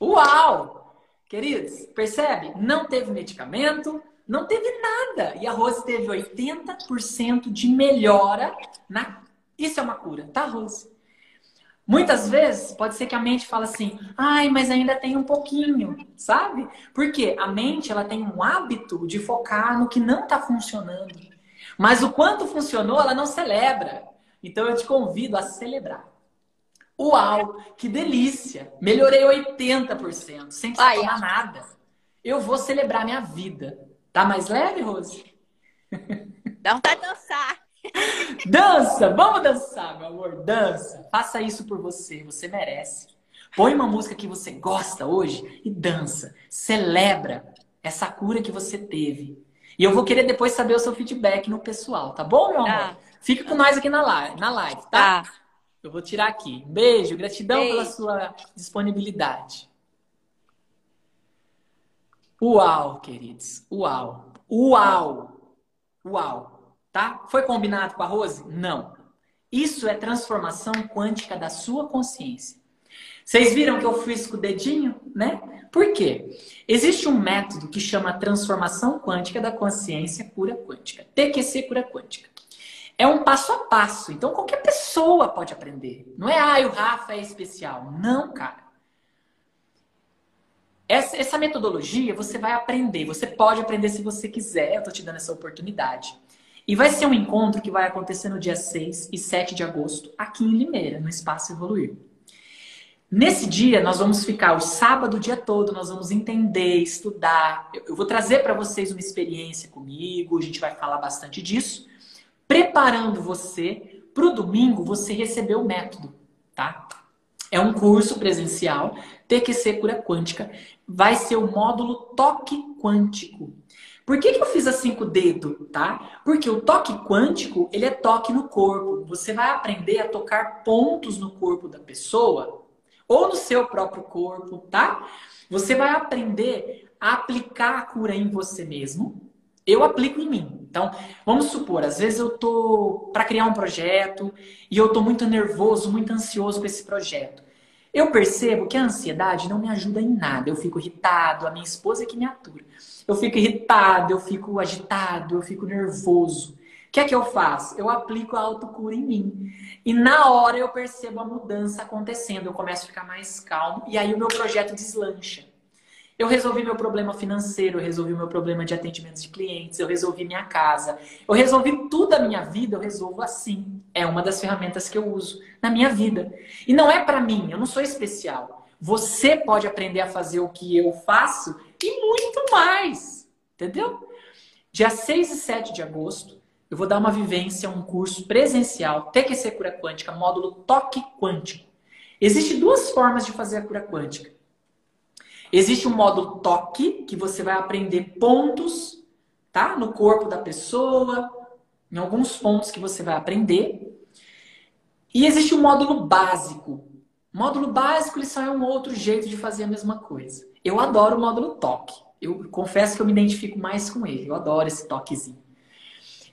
Uau! Queridos, percebe? Não teve medicamento, não teve nada. E a Rose teve 80% de melhora na. Isso é uma cura, tá, Rose? Muitas vezes pode ser que a mente fala assim, ai, mas ainda tem um pouquinho, sabe? Porque a mente ela tem um hábito de focar no que não está funcionando. Mas o quanto funcionou, ela não celebra. Então eu te convido a celebrar. Uau, que delícia! Melhorei 80%, sem precisar Ai, tomar nada. Eu vou celebrar minha vida. Tá mais leve, Rose? Dá vontade de dançar. Dança! Vamos dançar, meu amor. Dança. Faça isso por você. Você merece. Põe uma música que você gosta hoje e dança. Celebra essa cura que você teve. E eu vou querer depois saber o seu feedback no pessoal, tá bom, meu amor? Tá. Fica com nós aqui na live, na live tá? tá. Eu vou tirar aqui. Beijo, gratidão Beijo. pela sua disponibilidade. Uau, queridos. Uau. Uau. Uau. Tá? Foi combinado com a Rose? Não. Isso é transformação quântica da sua consciência. Vocês viram que eu fiz com o dedinho, né? Por quê? Existe um método que chama transformação quântica da consciência cura quântica. TQC cura quântica é um passo a passo. Então qualquer pessoa pode aprender. Não é, ah, o Rafa é especial. Não, cara. Essa, essa metodologia você vai aprender. Você pode aprender se você quiser. Eu tô te dando essa oportunidade. E vai ser um encontro que vai acontecer no dia 6 e 7 de agosto, aqui em Limeira, no Espaço Evoluir. Nesse dia, nós vamos ficar o sábado o dia todo, nós vamos entender, estudar. Eu vou trazer para vocês uma experiência comigo, a gente vai falar bastante disso preparando você para o domingo você receber o método, tá? É um curso presencial, TQC Cura Quântica. Vai ser o módulo Toque Quântico. Por que, que eu fiz assim com o dedo, tá? Porque o toque quântico, ele é toque no corpo. Você vai aprender a tocar pontos no corpo da pessoa ou no seu próprio corpo, tá? Você vai aprender a aplicar a cura em você mesmo eu aplico em mim. Então, vamos supor, às vezes eu tô para criar um projeto e eu tô muito nervoso, muito ansioso com esse projeto. Eu percebo que a ansiedade não me ajuda em nada. Eu fico irritado, a minha esposa é que me atura. Eu fico irritado, eu fico agitado, eu fico nervoso. O que é que eu faço? Eu aplico a autocura em mim. E na hora eu percebo a mudança acontecendo, eu começo a ficar mais calmo e aí o meu projeto deslancha. Eu resolvi meu problema financeiro, eu resolvi meu problema de atendimentos de clientes, eu resolvi minha casa, eu resolvi tudo a minha vida, eu resolvo assim. É uma das ferramentas que eu uso na minha vida. E não é para mim, eu não sou especial. Você pode aprender a fazer o que eu faço e muito mais. Entendeu? Dia 6 e 7 de agosto, eu vou dar uma vivência, um curso presencial, TQC Cura Quântica, módulo Toque Quântico. Existem duas formas de fazer a cura quântica. Existe um módulo toque, que você vai aprender pontos, tá? No corpo da pessoa, em alguns pontos que você vai aprender. E existe um módulo básico. O módulo básico ele só é um outro jeito de fazer a mesma coisa. Eu adoro o módulo toque. Eu confesso que eu me identifico mais com ele. Eu adoro esse toquezinho.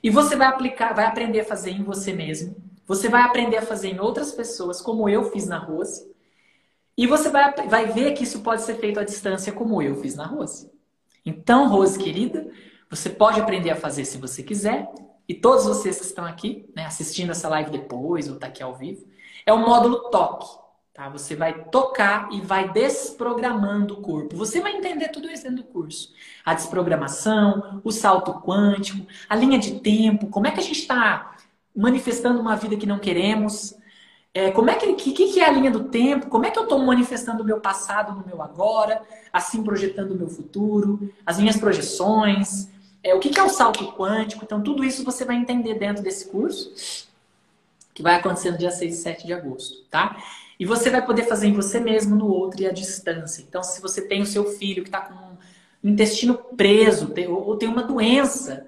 E você vai aplicar, vai aprender a fazer em você mesmo. Você vai aprender a fazer em outras pessoas, como eu fiz na Rose. E você vai, vai ver que isso pode ser feito à distância, como eu fiz na Rose. Então, Rose querida, você pode aprender a fazer se você quiser. E todos vocês que estão aqui, né, assistindo essa live depois ou tá aqui ao vivo, é o módulo toque. Tá? Você vai tocar e vai desprogramando o corpo. Você vai entender tudo isso dentro do curso. A desprogramação, o salto quântico, a linha de tempo, como é que a gente está manifestando uma vida que não queremos, é, como é que, que, que é a linha do tempo? Como é que eu estou manifestando o meu passado no meu agora, assim projetando o meu futuro, as minhas projeções, é, o que, que é o salto quântico? Então, tudo isso você vai entender dentro desse curso, que vai acontecer no dia 6 e 7 de agosto, tá? E você vai poder fazer em você mesmo, no outro e à distância. Então, se você tem o seu filho que está com um intestino preso ou tem uma doença,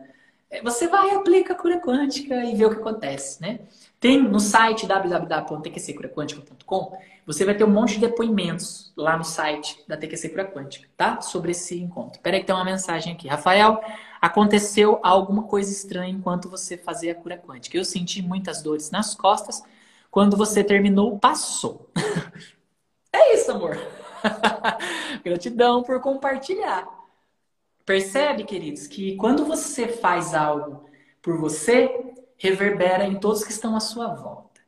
é, você vai aplica a cura quântica e vê o que acontece, né? Tem no site www.tqccuraquântica.com, você vai ter um monte de depoimentos lá no site da TQC Cura Quântica, tá? Sobre esse encontro. Peraí que tem uma mensagem aqui. Rafael, aconteceu alguma coisa estranha enquanto você fazia a cura quântica. Eu senti muitas dores nas costas. Quando você terminou, passou. é isso, amor. Gratidão por compartilhar. Percebe, queridos, que quando você faz algo por você, reverbera em todos que estão à sua volta.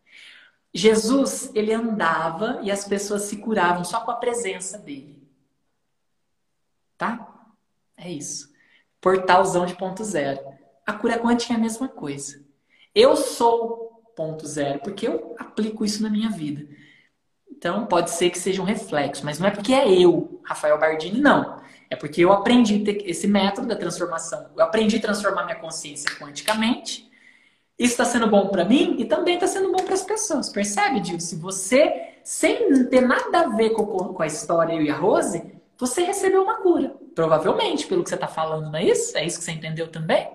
Jesus, ele andava e as pessoas se curavam só com a presença dele. Tá? É isso. Portalzão de ponto zero. A cura quântica é a mesma coisa. Eu sou ponto zero, porque eu aplico isso na minha vida. Então, pode ser que seja um reflexo, mas não é porque é eu, Rafael Bardini, não. É porque eu aprendi esse método da transformação. Eu aprendi a transformar minha consciência quanticamente. Isso está sendo bom para mim e também está sendo bom para as pessoas. Percebe, Dil? Se você, sem ter nada a ver com, com a história e a Rose, você recebeu uma cura. Provavelmente, pelo que você está falando, não é isso? É isso que você entendeu também?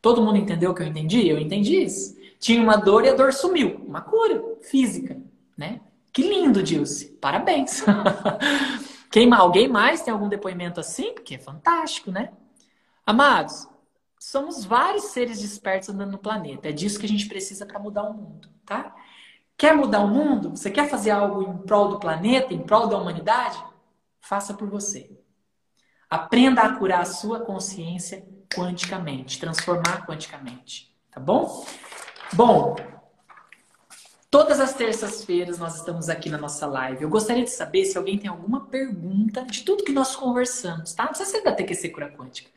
Todo mundo entendeu o que eu entendi? Eu entendi isso. Tinha uma dor e a dor sumiu. Uma cura física, né? Que lindo, Dilce. Parabéns. Quem, alguém mais tem algum depoimento assim? Porque é fantástico, né? Amados, somos vários seres despertos andando no planeta. É disso que a gente precisa para mudar o mundo, tá? Quer mudar o mundo? Você quer fazer algo em prol do planeta, em prol da humanidade? Faça por você. Aprenda a curar a sua consciência quanticamente, transformar quanticamente, tá bom? Bom, Todas as terças-feiras nós estamos aqui na nossa live. Eu gostaria de saber se alguém tem alguma pergunta de tudo que nós conversamos, tá? Não precisa ser da TQC Cura Quântica.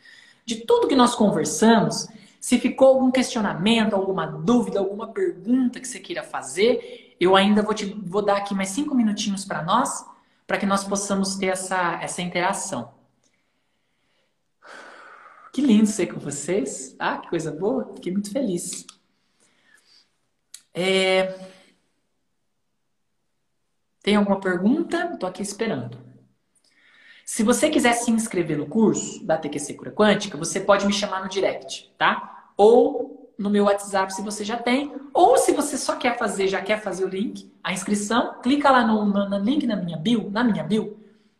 De tudo que nós conversamos, se ficou algum questionamento, alguma dúvida, alguma pergunta que você queira fazer, eu ainda vou, te, vou dar aqui mais cinco minutinhos para nós, para que nós possamos ter essa, essa interação. Que lindo ser com vocês. Ah, que coisa boa. Fiquei muito feliz. É... Tem alguma pergunta? Estou aqui esperando. Se você quiser se inscrever no curso da TQC Cura Quântica, você pode me chamar no direct, tá? Ou no meu WhatsApp se você já tem, ou se você só quer fazer, já quer fazer o link, a inscrição, clica lá no, no, no link na minha bio, na minha bio,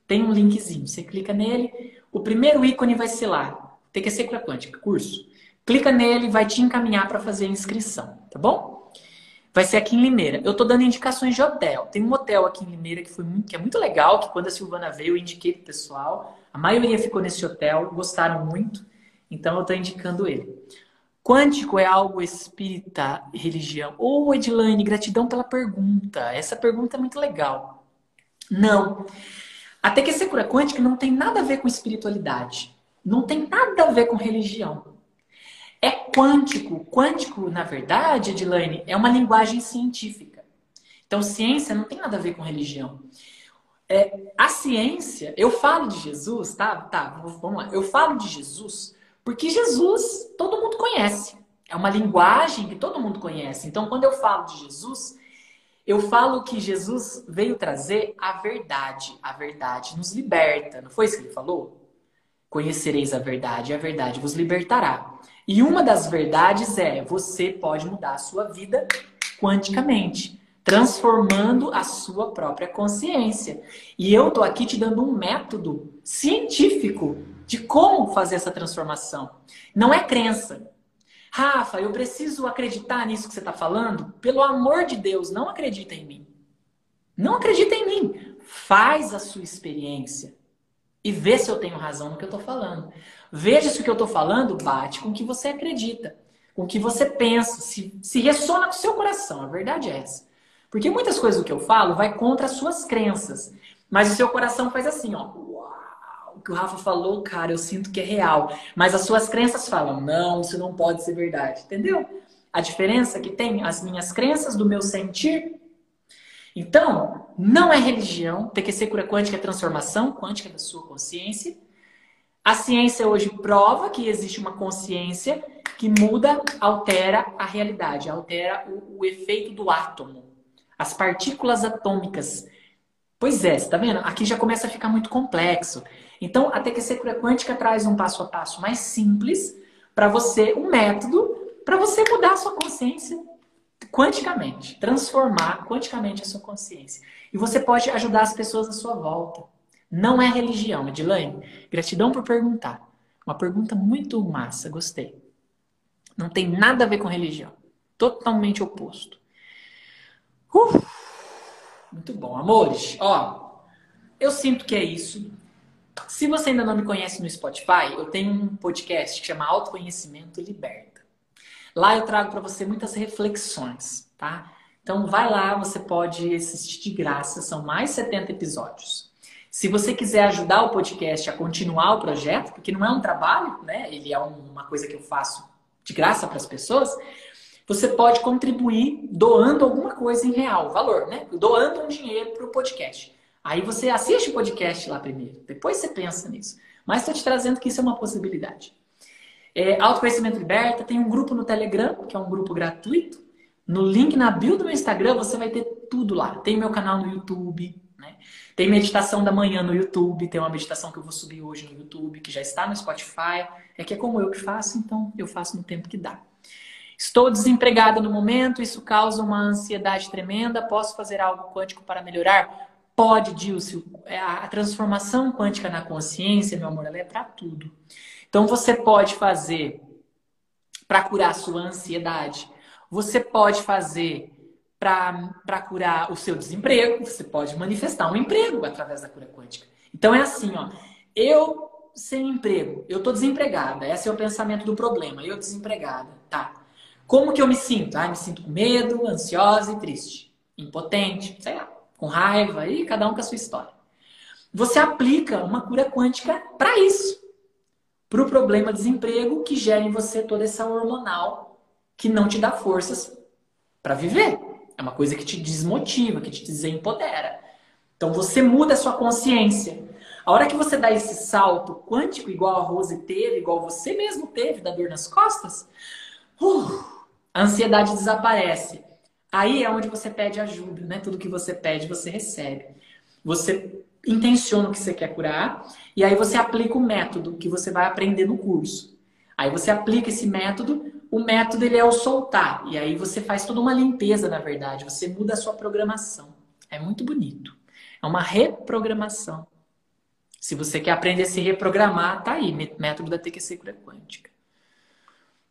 tem um linkzinho. Você clica nele, o primeiro ícone vai ser lá, TQC Cura Quântica, curso. Clica nele, vai te encaminhar para fazer a inscrição, tá bom? Vai ser aqui em Limeira. Eu estou dando indicações de hotel. Tem um hotel aqui em Limeira que, foi muito, que é muito legal, que quando a Silvana veio, eu indiquei pro pessoal. A maioria ficou nesse hotel, gostaram muito. Então eu estou indicando ele. Quântico é algo espírita, religião? Ô, oh, Edilane, gratidão pela pergunta. Essa pergunta é muito legal. Não. A TQC Cura Quântica não tem nada a ver com espiritualidade. Não tem nada a ver com religião é quântico. Quântico, na verdade, Edilane, é uma linguagem científica. Então, ciência não tem nada a ver com religião. É, a ciência, eu falo de Jesus, tá? Tá, vamos lá. Eu falo de Jesus porque Jesus todo mundo conhece. É uma linguagem que todo mundo conhece. Então, quando eu falo de Jesus, eu falo que Jesus veio trazer a verdade. A verdade nos liberta. Não foi isso que ele falou? Conhecereis a verdade a verdade vos libertará. E uma das verdades é: você pode mudar a sua vida quanticamente, transformando a sua própria consciência. E eu tô aqui te dando um método científico de como fazer essa transformação. Não é crença. Rafa, eu preciso acreditar nisso que você está falando? Pelo amor de Deus, não acredita em mim. Não acredita em mim. Faz a sua experiência e vê se eu tenho razão no que eu estou falando. Veja se o que eu estou falando bate com o que você acredita, com o que você pensa, se, se ressona com o seu coração. A verdade é essa. Porque muitas coisas do que eu falo vai contra as suas crenças. Mas o seu coração faz assim, ó. Uau, o que o Rafa falou, cara, eu sinto que é real. Mas as suas crenças falam, não, isso não pode ser verdade. Entendeu? A diferença que tem as minhas crenças do meu sentir então, não é religião. TQC Cura Quântica é transformação quântica da sua consciência. A ciência hoje prova que existe uma consciência que muda, altera a realidade, altera o, o efeito do átomo. as partículas atômicas. Pois é, você tá vendo? Aqui já começa a ficar muito complexo. Então, a TQC Cura Quântica traz um passo a passo mais simples para você, um método para você mudar a sua consciência quanticamente, transformar quanticamente a sua consciência. E você pode ajudar as pessoas à sua volta. Não é religião, Edilane. Gratidão por perguntar. Uma pergunta muito massa, gostei. Não tem nada a ver com religião. Totalmente oposto. Uh, muito bom, amores. Ó, eu sinto que é isso. Se você ainda não me conhece no Spotify, eu tenho um podcast que chama Autoconhecimento Liberta. Lá eu trago para você muitas reflexões, tá? Então vai lá, você pode assistir de graça, são mais 70 episódios. Se você quiser ajudar o podcast a continuar o projeto, porque não é um trabalho, né? Ele é uma coisa que eu faço de graça para as pessoas, você pode contribuir doando alguma coisa em real, valor, né? Doando um dinheiro para o podcast. Aí você assiste o podcast lá primeiro, depois você pensa nisso. Mas estou te trazendo que isso é uma possibilidade. É, Autoconhecimento Liberta tem um grupo no Telegram, que é um grupo gratuito. No link na bio do meu Instagram você vai ter tudo lá. Tem meu canal no YouTube, né? Tem meditação da manhã no YouTube, tem uma meditação que eu vou subir hoje no YouTube, que já está no Spotify. É que é como eu que faço, então eu faço no tempo que dá. Estou desempregada no momento, isso causa uma ansiedade tremenda. Posso fazer algo quântico para melhorar? Pode, Dilcio. É, a transformação quântica na consciência, meu amor, ela é para tudo. Então você pode fazer para curar a sua ansiedade. Você pode fazer para curar o seu desemprego. Você pode manifestar um emprego através da cura quântica. Então é assim, ó. Eu sem emprego, eu estou desempregada. Esse é o pensamento do problema. Eu desempregada, tá? Como que eu me sinto? Ah, me sinto com medo, ansiosa e triste, impotente, sei lá com raiva, e cada um com a sua história. Você aplica uma cura quântica para isso, para o problema desemprego que gera em você toda essa hormonal que não te dá forças para viver. É uma coisa que te desmotiva, que te desempodera. Então você muda a sua consciência. A hora que você dá esse salto quântico, igual a Rose teve, igual você mesmo teve, da dor nas costas, uh, a ansiedade desaparece. Aí é onde você pede ajuda, né? Tudo que você pede, você recebe. Você intenciona o que você quer curar e aí você aplica o método que você vai aprender no curso. Aí você aplica esse método, o método ele é o soltar e aí você faz toda uma limpeza, na verdade, você muda a sua programação. É muito bonito. É uma reprogramação. Se você quer aprender a se reprogramar, tá aí, método da TQC Cura Quântica.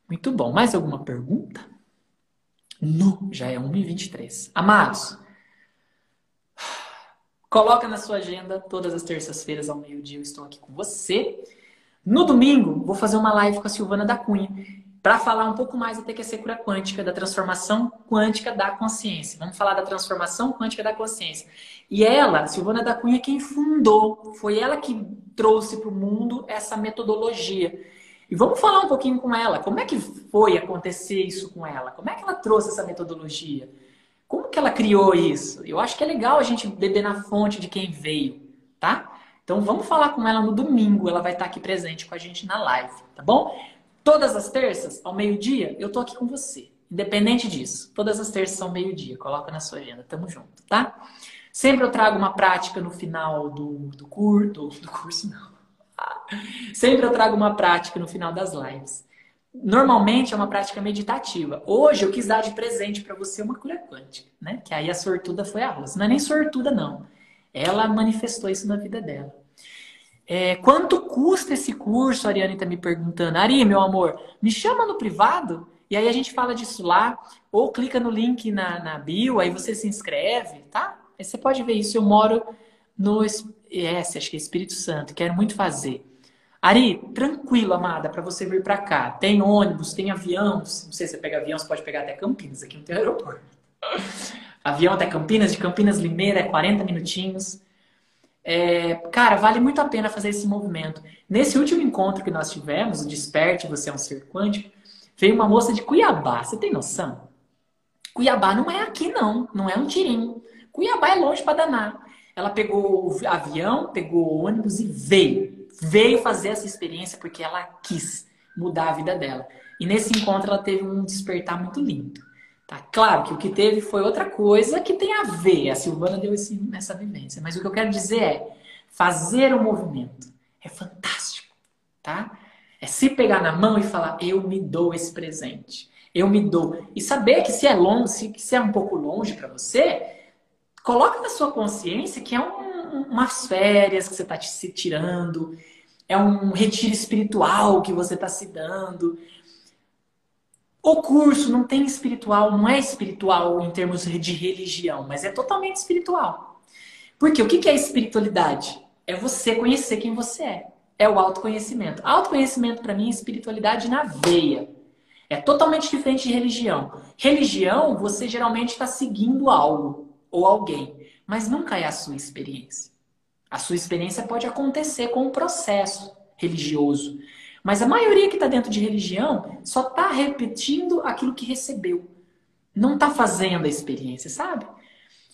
Muito bom. Mais alguma pergunta? No, já é 1h23. Amados, coloca na sua agenda todas as terças-feiras ao meio-dia eu estou aqui com você. No domingo, vou fazer uma live com a Silvana da Cunha para falar um pouco mais da TQC Cura Quântica, da transformação quântica da consciência. Vamos falar da transformação quântica da consciência. E ela, Silvana da Cunha, quem fundou, foi ela que trouxe para o mundo essa metodologia. E vamos falar um pouquinho com ela. Como é que foi acontecer isso com ela? Como é que ela trouxe essa metodologia? Como que ela criou isso? Eu acho que é legal a gente beber na fonte de quem veio, tá? Então vamos falar com ela no domingo. Ela vai estar aqui presente com a gente na live, tá bom? Todas as terças, ao meio-dia, eu tô aqui com você. Independente disso. Todas as terças ao meio-dia. Coloca na sua agenda. Tamo junto, tá? Sempre eu trago uma prática no final do, do curso. Do, do curso, não Sempre eu trago uma prática no final das lives. Normalmente é uma prática meditativa. Hoje eu quis dar de presente para você uma cura quântica, né? Que aí a sortuda foi a Rosa. Não é nem sortuda, não. Ela manifestou isso na vida dela. É, quanto custa esse curso? A Ariane está me perguntando. Ari, meu amor, me chama no privado e aí a gente fala disso lá. Ou clica no link na, na bio, aí você se inscreve, tá? Aí você pode ver isso. Eu moro no esse, acho que é Espírito Santo, quero muito fazer. Ari, tranquilo, amada, para você vir para cá. Tem ônibus, tem avião. Não sei se você pega avião, você pode pegar até Campinas, aqui não tem aeroporto. avião até Campinas, de Campinas Limeira é 40 minutinhos. É, cara, vale muito a pena fazer esse movimento. Nesse último encontro que nós tivemos, o Desperte, você é um ser quântico, veio uma moça de Cuiabá. Você tem noção? Cuiabá não é aqui, não. Não é um tirinho. Cuiabá é longe para danar. Ela pegou o avião, pegou o ônibus e veio. Veio fazer essa experiência porque ela quis mudar a vida dela. E nesse encontro ela teve um despertar muito lindo. Tá claro que o que teve foi outra coisa que tem a ver. A Silvana deu esse, essa vivência. Mas o que eu quero dizer é fazer o movimento. É fantástico, tá? É se pegar na mão e falar, eu me dou esse presente. Eu me dou. E saber que se é longe, se, se é um pouco longe para você, coloca na sua consciência que é um, umas férias que você está se tirando, é um retiro espiritual que você está se dando. O curso não tem espiritual, não é espiritual em termos de religião, mas é totalmente espiritual. Porque o que é espiritualidade? É você conhecer quem você é. É o autoconhecimento. Autoconhecimento, para mim, é espiritualidade na veia. É totalmente diferente de religião. Religião, você geralmente está seguindo algo ou alguém, mas nunca é a sua experiência. A sua experiência pode acontecer com um processo religioso, mas a maioria que está dentro de religião só está repetindo aquilo que recebeu, não está fazendo a experiência, sabe?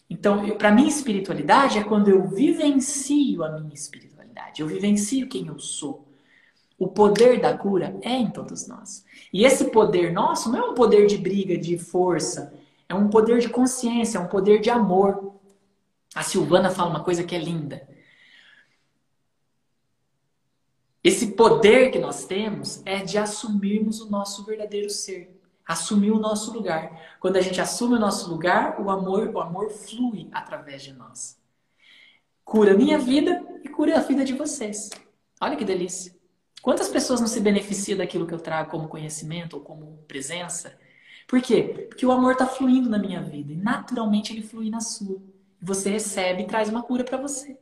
Então, para mim, espiritualidade é quando eu vivencio a minha espiritualidade, eu vivencio quem eu sou. O poder da cura é em todos nós. E esse poder nosso não é um poder de briga, de força, é um poder de consciência, é um poder de amor. A Silvana fala uma coisa que é linda. Esse poder que nós temos é de assumirmos o nosso verdadeiro ser, assumir o nosso lugar. Quando a gente assume o nosso lugar, o amor, o amor flui através de nós. Cura a minha vida e cura a vida de vocês. Olha que delícia. Quantas pessoas não se beneficiam daquilo que eu trago como conhecimento ou como presença? Por quê? Porque o amor está fluindo na minha vida e naturalmente ele flui na sua. Você recebe e traz uma cura para você.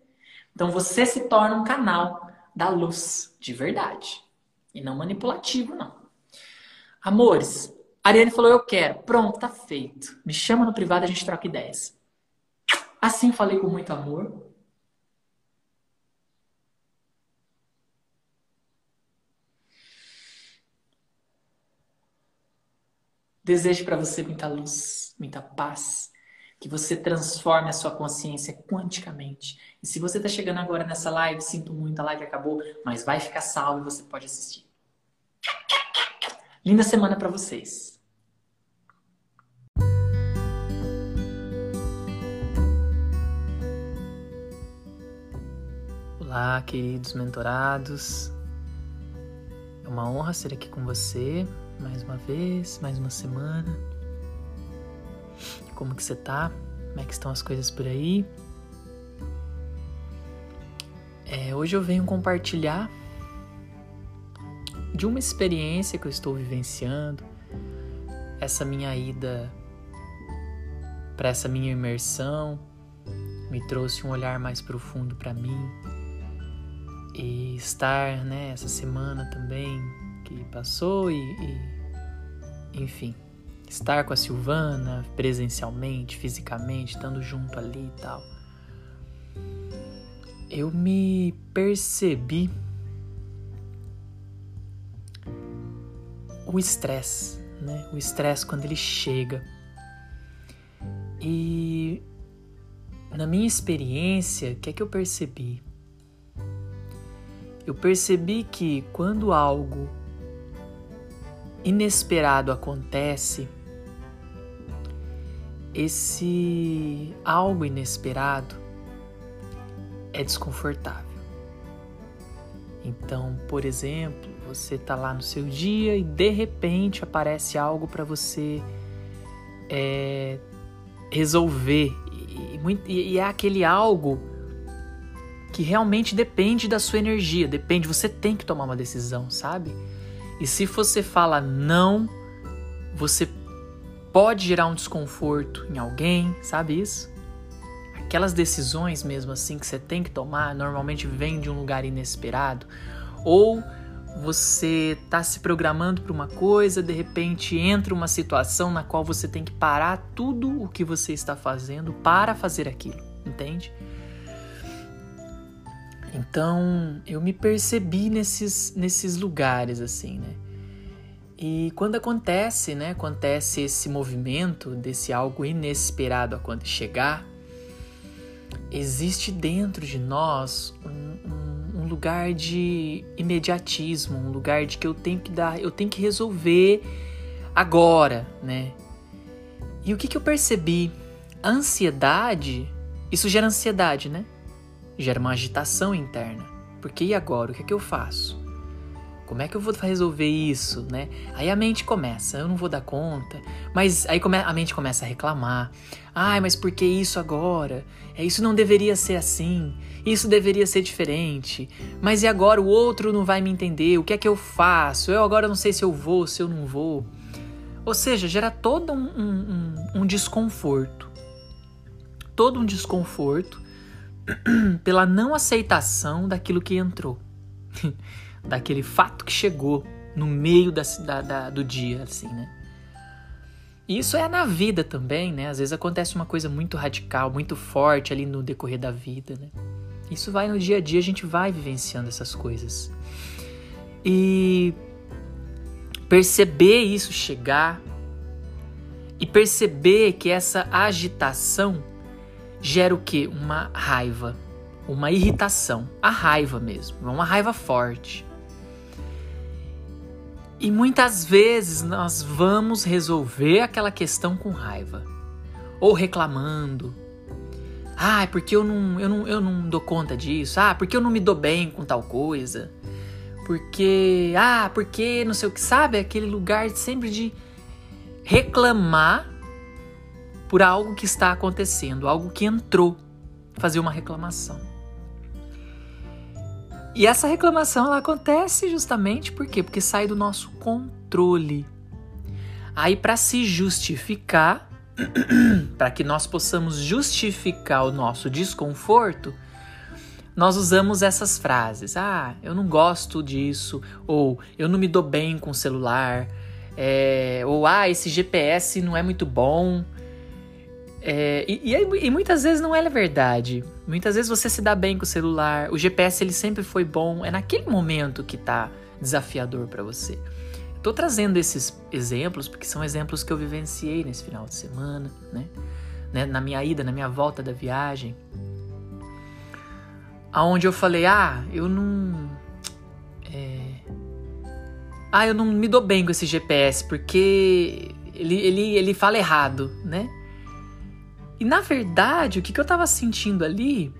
Então você se torna um canal da luz de verdade e não manipulativo, não. Amores, a Ariane falou: Eu quero. Pronto, tá feito. Me chama no privado a gente troca ideias. Assim falei com muito amor. Desejo para você muita luz, muita paz, que você transforme a sua consciência quanticamente. E se você está chegando agora nessa live, sinto muito, a live acabou, mas vai ficar salvo e você pode assistir. Linda semana para vocês. Olá, queridos mentorados. É uma honra ser aqui com você mais uma vez, mais uma semana. Como que você tá? Como é que estão as coisas por aí? É, hoje eu venho compartilhar de uma experiência que eu estou vivenciando, essa minha ida para essa minha imersão me trouxe um olhar mais profundo para mim e estar, né, essa semana também que passou e, e, enfim, estar com a Silvana presencialmente, fisicamente, estando junto ali e tal. Eu me percebi o estresse, né? O estresse quando ele chega. E na minha experiência, o que é que eu percebi? Eu percebi que quando algo inesperado acontece, esse algo inesperado é desconfortável. Então, por exemplo, você está lá no seu dia e de repente aparece algo para você é, resolver. E, e, e é aquele algo que realmente depende da sua energia, depende, você tem que tomar uma decisão, sabe? E se você fala não, você pode gerar um desconforto em alguém, sabe isso? Aquelas decisões mesmo assim que você tem que tomar normalmente vêm de um lugar inesperado. Ou você está se programando para uma coisa, de repente entra uma situação na qual você tem que parar tudo o que você está fazendo para fazer aquilo, entende? Então eu me percebi nesses, nesses lugares assim, né? E quando acontece, né? Acontece esse movimento desse algo inesperado a quando chegar, existe dentro de nós um, um, um, lugar de imediatismo, um lugar de que eu tenho que dar, eu tenho que resolver agora, né? E o que, que eu percebi? A ansiedade, isso gera ansiedade, né? Gera uma agitação interna. Porque e agora? O que é que eu faço? Como é que eu vou resolver isso, né? Aí a mente começa, eu não vou dar conta. Mas aí a mente começa a reclamar. Ai, mas por que isso agora? É, isso não deveria ser assim. Isso deveria ser diferente. Mas e agora o outro não vai me entender? O que é que eu faço? Eu agora não sei se eu vou, se eu não vou. Ou seja, gera todo um, um, um, um desconforto. Todo um desconforto pela não aceitação daquilo que entrou. daquele fato que chegou no meio da, da, da, do dia, assim, né? E isso é na vida também, né? Às vezes acontece uma coisa muito radical, muito forte ali no decorrer da vida, né? Isso vai no dia a dia, a gente vai vivenciando essas coisas. E perceber isso chegar e perceber que essa agitação gera o quê? Uma raiva, uma irritação, a raiva mesmo, uma raiva forte. E muitas vezes nós vamos resolver aquela questão com raiva ou reclamando. Ah, porque eu não, eu, não, eu não dou conta disso. Ah, porque eu não me dou bem com tal coisa. Porque, ah, porque não sei o que, sabe? Aquele lugar sempre de reclamar por algo que está acontecendo, algo que entrou, fazer uma reclamação. E essa reclamação ela acontece justamente por quê? Porque sai do nosso controle. Aí para se justificar, para que nós possamos justificar o nosso desconforto, nós usamos essas frases. Ah, eu não gosto disso, ou eu não me dou bem com o celular, é, ou ah, esse GPS não é muito bom. É, e, e, e, muitas vezes não é verdade. Muitas vezes você se dá bem com o celular. O GPS ele sempre foi bom. É naquele momento que tá desafiador para você. Tô trazendo esses exemplos porque são exemplos que eu vivenciei nesse final de semana, né? né? Na minha ida, na minha volta da viagem, aonde eu falei, ah, eu não, é... ah, eu não me dou bem com esse GPS porque ele, ele, ele fala errado, né? E na verdade, o que, que eu tava sentindo ali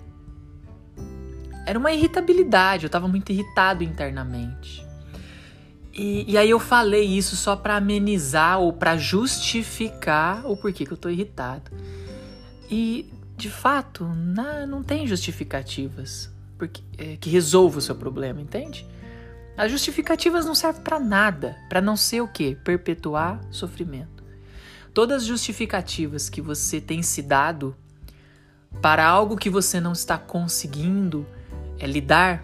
era uma irritabilidade, eu tava muito irritado internamente. E, e aí eu falei isso só para amenizar ou para justificar o porquê que eu tô irritado. E de fato, não, não tem justificativas porque, é, que resolvam o seu problema, entende? As justificativas não servem para nada, para não ser o quê? Perpetuar sofrimento todas as justificativas que você tem se dado para algo que você não está conseguindo é, lidar.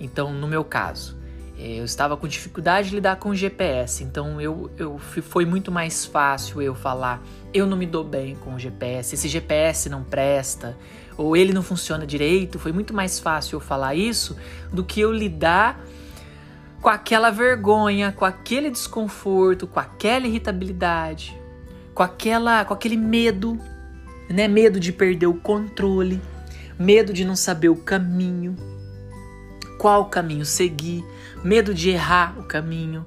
Então, no meu caso, é, eu estava com dificuldade de lidar com o GPS, então eu, eu foi muito mais fácil eu falar: eu não me dou bem com o GPS, esse GPS não presta, ou ele não funciona direito. Foi muito mais fácil eu falar isso do que eu lidar com aquela vergonha, com aquele desconforto, com aquela irritabilidade com aquela, com aquele medo, né? Medo de perder o controle, medo de não saber o caminho, qual caminho seguir, medo de errar o caminho.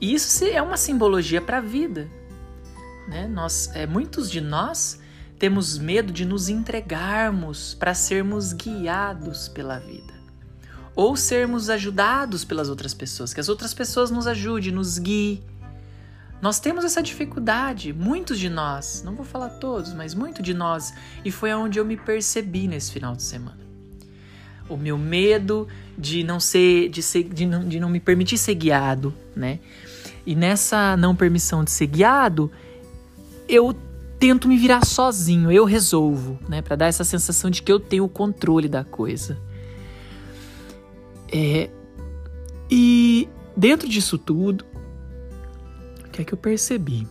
E isso é uma simbologia para a vida, né? Nós, é, muitos de nós temos medo de nos entregarmos para sermos guiados pela vida. Ou sermos ajudados pelas outras pessoas, que as outras pessoas nos ajudem, nos guiem, nós temos essa dificuldade, muitos de nós, não vou falar todos, mas muito de nós, e foi aonde eu me percebi nesse final de semana. O meu medo de não ser, de, ser, de, não, de não me permitir ser guiado, né? E nessa não permissão de ser guiado, eu tento me virar sozinho, eu resolvo, né? Para dar essa sensação de que eu tenho o controle da coisa. É, e dentro disso tudo, que é que eu percebi?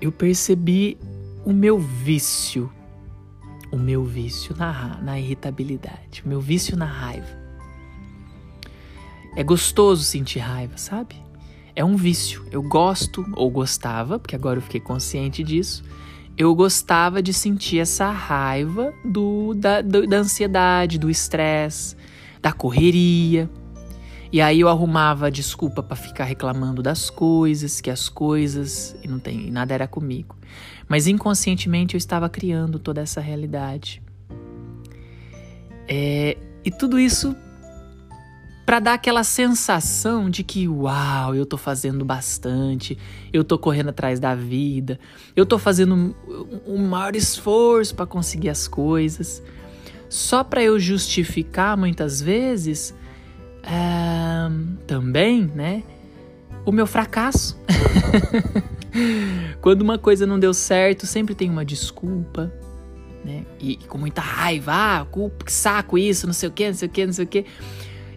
Eu percebi o meu vício, o meu vício na, na irritabilidade, o meu vício na raiva. É gostoso sentir raiva, sabe? É um vício. Eu gosto, ou gostava, porque agora eu fiquei consciente disso. Eu gostava de sentir essa raiva do, da, da ansiedade, do estresse, da correria. E aí eu arrumava desculpa para ficar reclamando das coisas, que as coisas e não tem, e nada era comigo. Mas inconscientemente eu estava criando toda essa realidade. É, e tudo isso para dar aquela sensação de que, uau, eu tô fazendo bastante, eu tô correndo atrás da vida, eu tô fazendo um maior esforço para conseguir as coisas, só para eu justificar muitas vezes também, né, o meu fracasso. Quando uma coisa não deu certo, sempre tem uma desculpa, né? E, e com muita raiva, ah, que saco isso, não sei o que, não sei o que, não sei o que.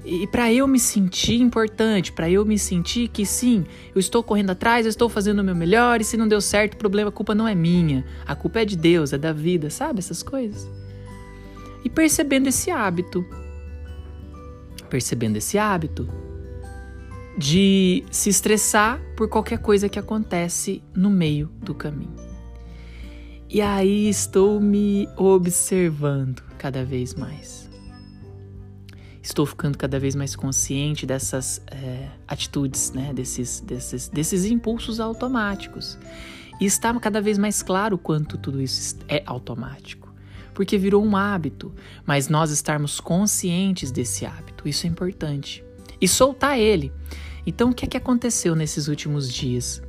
E para eu me sentir importante, para eu me sentir que sim, eu estou correndo atrás, eu estou fazendo o meu melhor e se não deu certo, o problema, a culpa não é minha, a culpa é de Deus, é da vida, sabe essas coisas? E percebendo esse hábito, percebendo esse hábito de se estressar por qualquer coisa que acontece no meio do caminho. E aí estou me observando cada vez mais estou ficando cada vez mais consciente dessas é, atitudes, né? desses, desses, desses impulsos automáticos. E está cada vez mais claro quanto tudo isso é automático. Porque virou um hábito, mas nós estarmos conscientes desse hábito, isso é importante. E soltar ele. Então, o que é que aconteceu nesses últimos dias?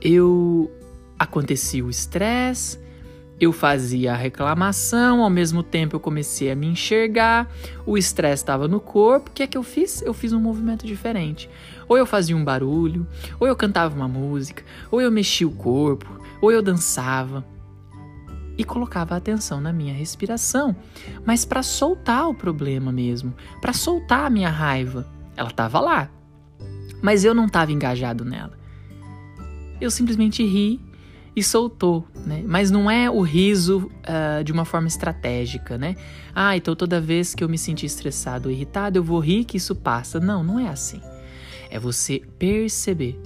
Eu aconteci o estresse, eu fazia a reclamação, ao mesmo tempo eu comecei a me enxergar, o estresse estava no corpo. O que é que eu fiz? Eu fiz um movimento diferente. Ou eu fazia um barulho, ou eu cantava uma música, ou eu mexia o corpo, ou eu dançava. E colocava atenção na minha respiração, mas para soltar o problema mesmo, para soltar a minha raiva. Ela estava lá, mas eu não estava engajado nela. Eu simplesmente ri e soltou, né? Mas não é o riso uh, de uma forma estratégica, né? Ah, então toda vez que eu me sentir estressado ou irritado, eu vou rir que isso passa. Não, não é assim. É você perceber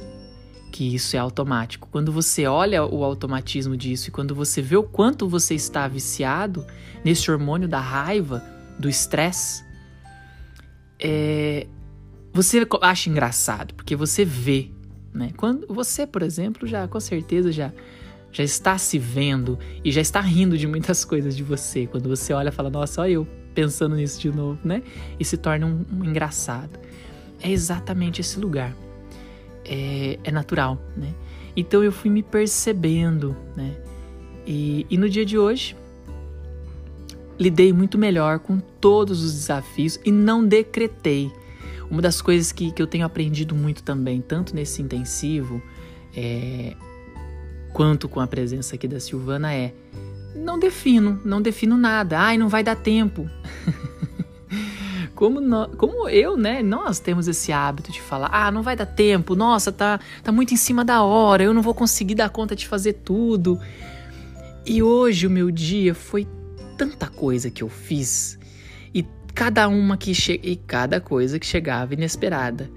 que isso é automático. Quando você olha o automatismo disso e quando você vê o quanto você está viciado nesse hormônio da raiva, do estresse, é, você acha engraçado, porque você vê, né? Quando você, por exemplo, já com certeza já já está se vendo e já está rindo de muitas coisas de você. Quando você olha e fala, nossa, olha eu pensando nisso de novo, né? E se torna um, um engraçado. É exatamente esse lugar. É, é, natural, né? Então eu fui me percebendo, né? E, e no dia de hoje, lidei muito melhor com todos os desafios e não decretei. Uma das coisas que, que eu tenho aprendido muito também, tanto nesse intensivo, é, quanto com a presença aqui da Silvana é: não defino, não defino nada. Ai, não vai dar tempo. como, como eu, né? Nós temos esse hábito de falar: ah, não vai dar tempo, nossa, tá, tá muito em cima da hora, eu não vou conseguir dar conta de fazer tudo. E hoje o meu dia foi tanta coisa que eu fiz e cada uma que che e cada coisa que chegava inesperada.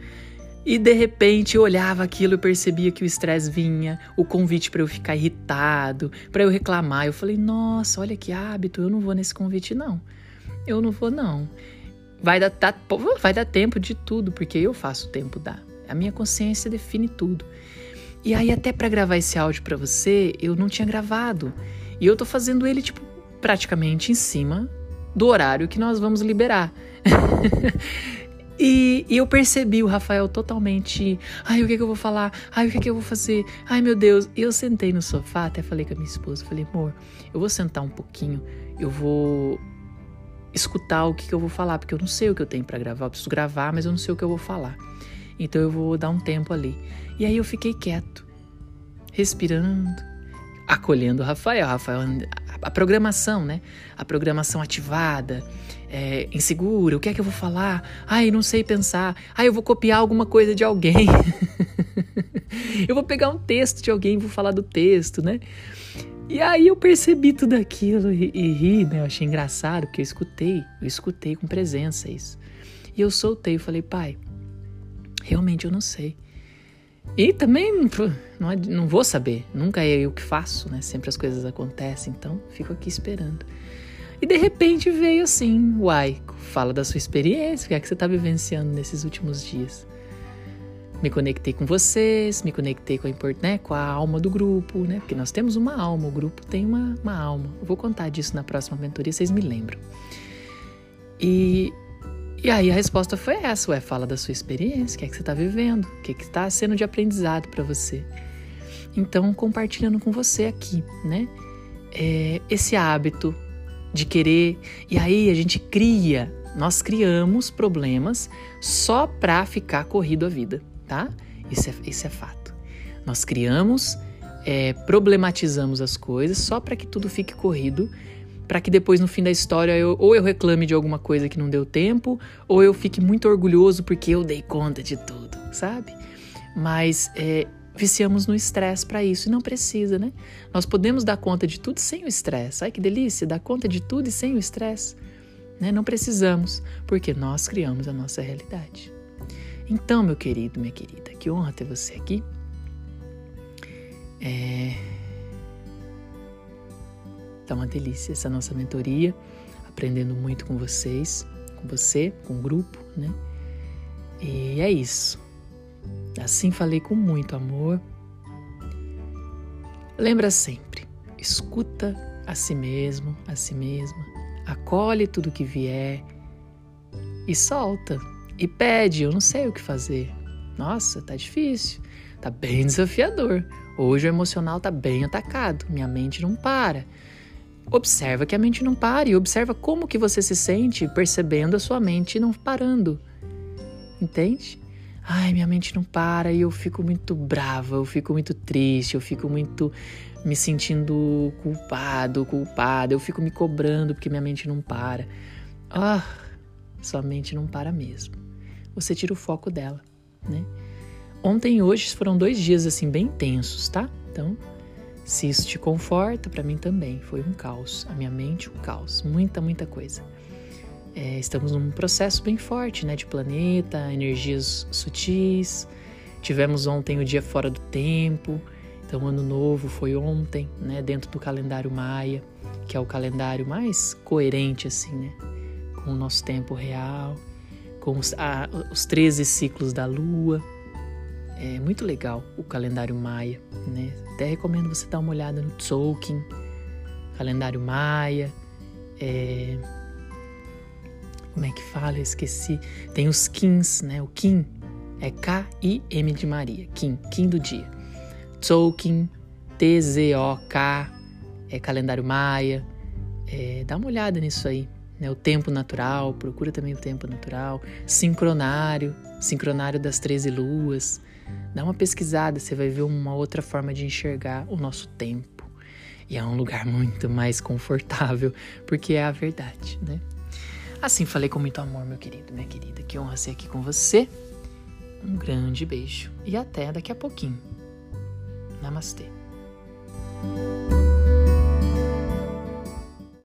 E de repente eu olhava aquilo e percebia que o estresse vinha, o convite para eu ficar irritado, para eu reclamar. Eu falei: "Nossa, olha que hábito, eu não vou nesse convite não. Eu não vou não. Vai dar, tá, vai dar tempo de tudo, porque eu faço o tempo dar. A minha consciência define tudo. E aí até para gravar esse áudio para você, eu não tinha gravado. E eu tô fazendo ele tipo praticamente em cima do horário que nós vamos liberar. E, e, eu percebi o Rafael totalmente. Ai, o que, que eu vou falar? Ai, o que, que eu vou fazer? Ai, meu Deus. E eu sentei no sofá, até falei com a minha esposa: falei, amor, eu vou sentar um pouquinho, eu vou escutar o que, que eu vou falar, porque eu não sei o que eu tenho para gravar. Eu preciso gravar, mas eu não sei o que eu vou falar. Então eu vou dar um tempo ali. E aí eu fiquei quieto, respirando, acolhendo o Rafael. Rafael, a programação, né? A programação ativada é, insegura, o que é que eu vou falar? Ai, não sei pensar. Ai, eu vou copiar alguma coisa de alguém. eu vou pegar um texto de alguém e vou falar do texto, né? E aí eu percebi tudo aquilo e, e ri, né? Eu achei engraçado, porque eu escutei, eu escutei com presença isso. E eu soltei, eu falei, pai, realmente eu não sei. E também não, não vou saber, nunca é eu que faço, né? Sempre as coisas acontecem, então fico aqui esperando. E de repente veio assim, uai, fala da sua experiência, o que é que você está vivenciando nesses últimos dias. Me conectei com vocês, me conectei com a, né, com a alma do grupo, né? Porque nós temos uma alma, o grupo tem uma, uma alma. Eu vou contar disso na próxima mentoria, vocês me lembram. E, e aí a resposta foi essa, ué, fala da sua experiência, o que é que você está vivendo, o que é está sendo de aprendizado para você. Então, compartilhando com você aqui, né? É, esse hábito de querer. E aí a gente cria, nós criamos problemas só para ficar corrido a vida, tá? Isso é, isso é fato. Nós criamos, é, problematizamos as coisas só para que tudo fique corrido, para que depois no fim da história eu, ou eu reclame de alguma coisa que não deu tempo, ou eu fique muito orgulhoso porque eu dei conta de tudo, sabe? Mas é, viciamos no estresse para isso e não precisa, né? Nós podemos dar conta de tudo sem o estresse. Ai que delícia, dar conta de tudo e sem o estresse. Né? Não precisamos, porque nós criamos a nossa realidade. Então, meu querido, minha querida, que honra ter você aqui. É... Tá uma delícia essa nossa mentoria, aprendendo muito com vocês, com você, com o grupo, né? E é isso. Assim falei com muito amor. Lembra sempre, escuta a si mesmo, a si mesma, acolhe tudo que vier e solta. E pede, eu não sei o que fazer. Nossa, tá difícil, tá bem desafiador. Hoje o emocional tá bem atacado, minha mente não para. Observa que a mente não para e observa como que você se sente percebendo a sua mente não parando. Entende? ai, minha mente não para e eu fico muito brava, eu fico muito triste, eu fico muito me sentindo culpado, culpada, eu fico me cobrando porque minha mente não para. Ah, sua mente não para mesmo. Você tira o foco dela, né? Ontem e hoje foram dois dias assim bem tensos, tá? Então, se isso te conforta, para mim também foi um caos. A minha mente um caos, muita, muita coisa. É, estamos num processo bem forte, né, de planeta, energias sutis. Tivemos ontem o dia fora do tempo, então ano novo foi ontem, né, dentro do calendário maia, que é o calendário mais coerente assim, né, com o nosso tempo real, com os, a, os 13 ciclos da lua. É muito legal o calendário maia, né? Até recomendo você dar uma olhada no Tzolk'in, calendário maia. É, como é que fala? Eu esqueci. Tem os Kins, né? O Kim é K-I-M de Maria. Kim, Kim do dia. Tzolk'in, T-Z-O-K, é calendário maia. É, dá uma olhada nisso aí. Né? O tempo natural, procura também o tempo natural. Sincronário, sincronário das 13 luas. Dá uma pesquisada, você vai ver uma outra forma de enxergar o nosso tempo. E é um lugar muito mais confortável, porque é a verdade, né? Assim falei com muito amor, meu querido, minha querida. Que honra ser aqui com você. Um grande beijo e até daqui a pouquinho. Namastê.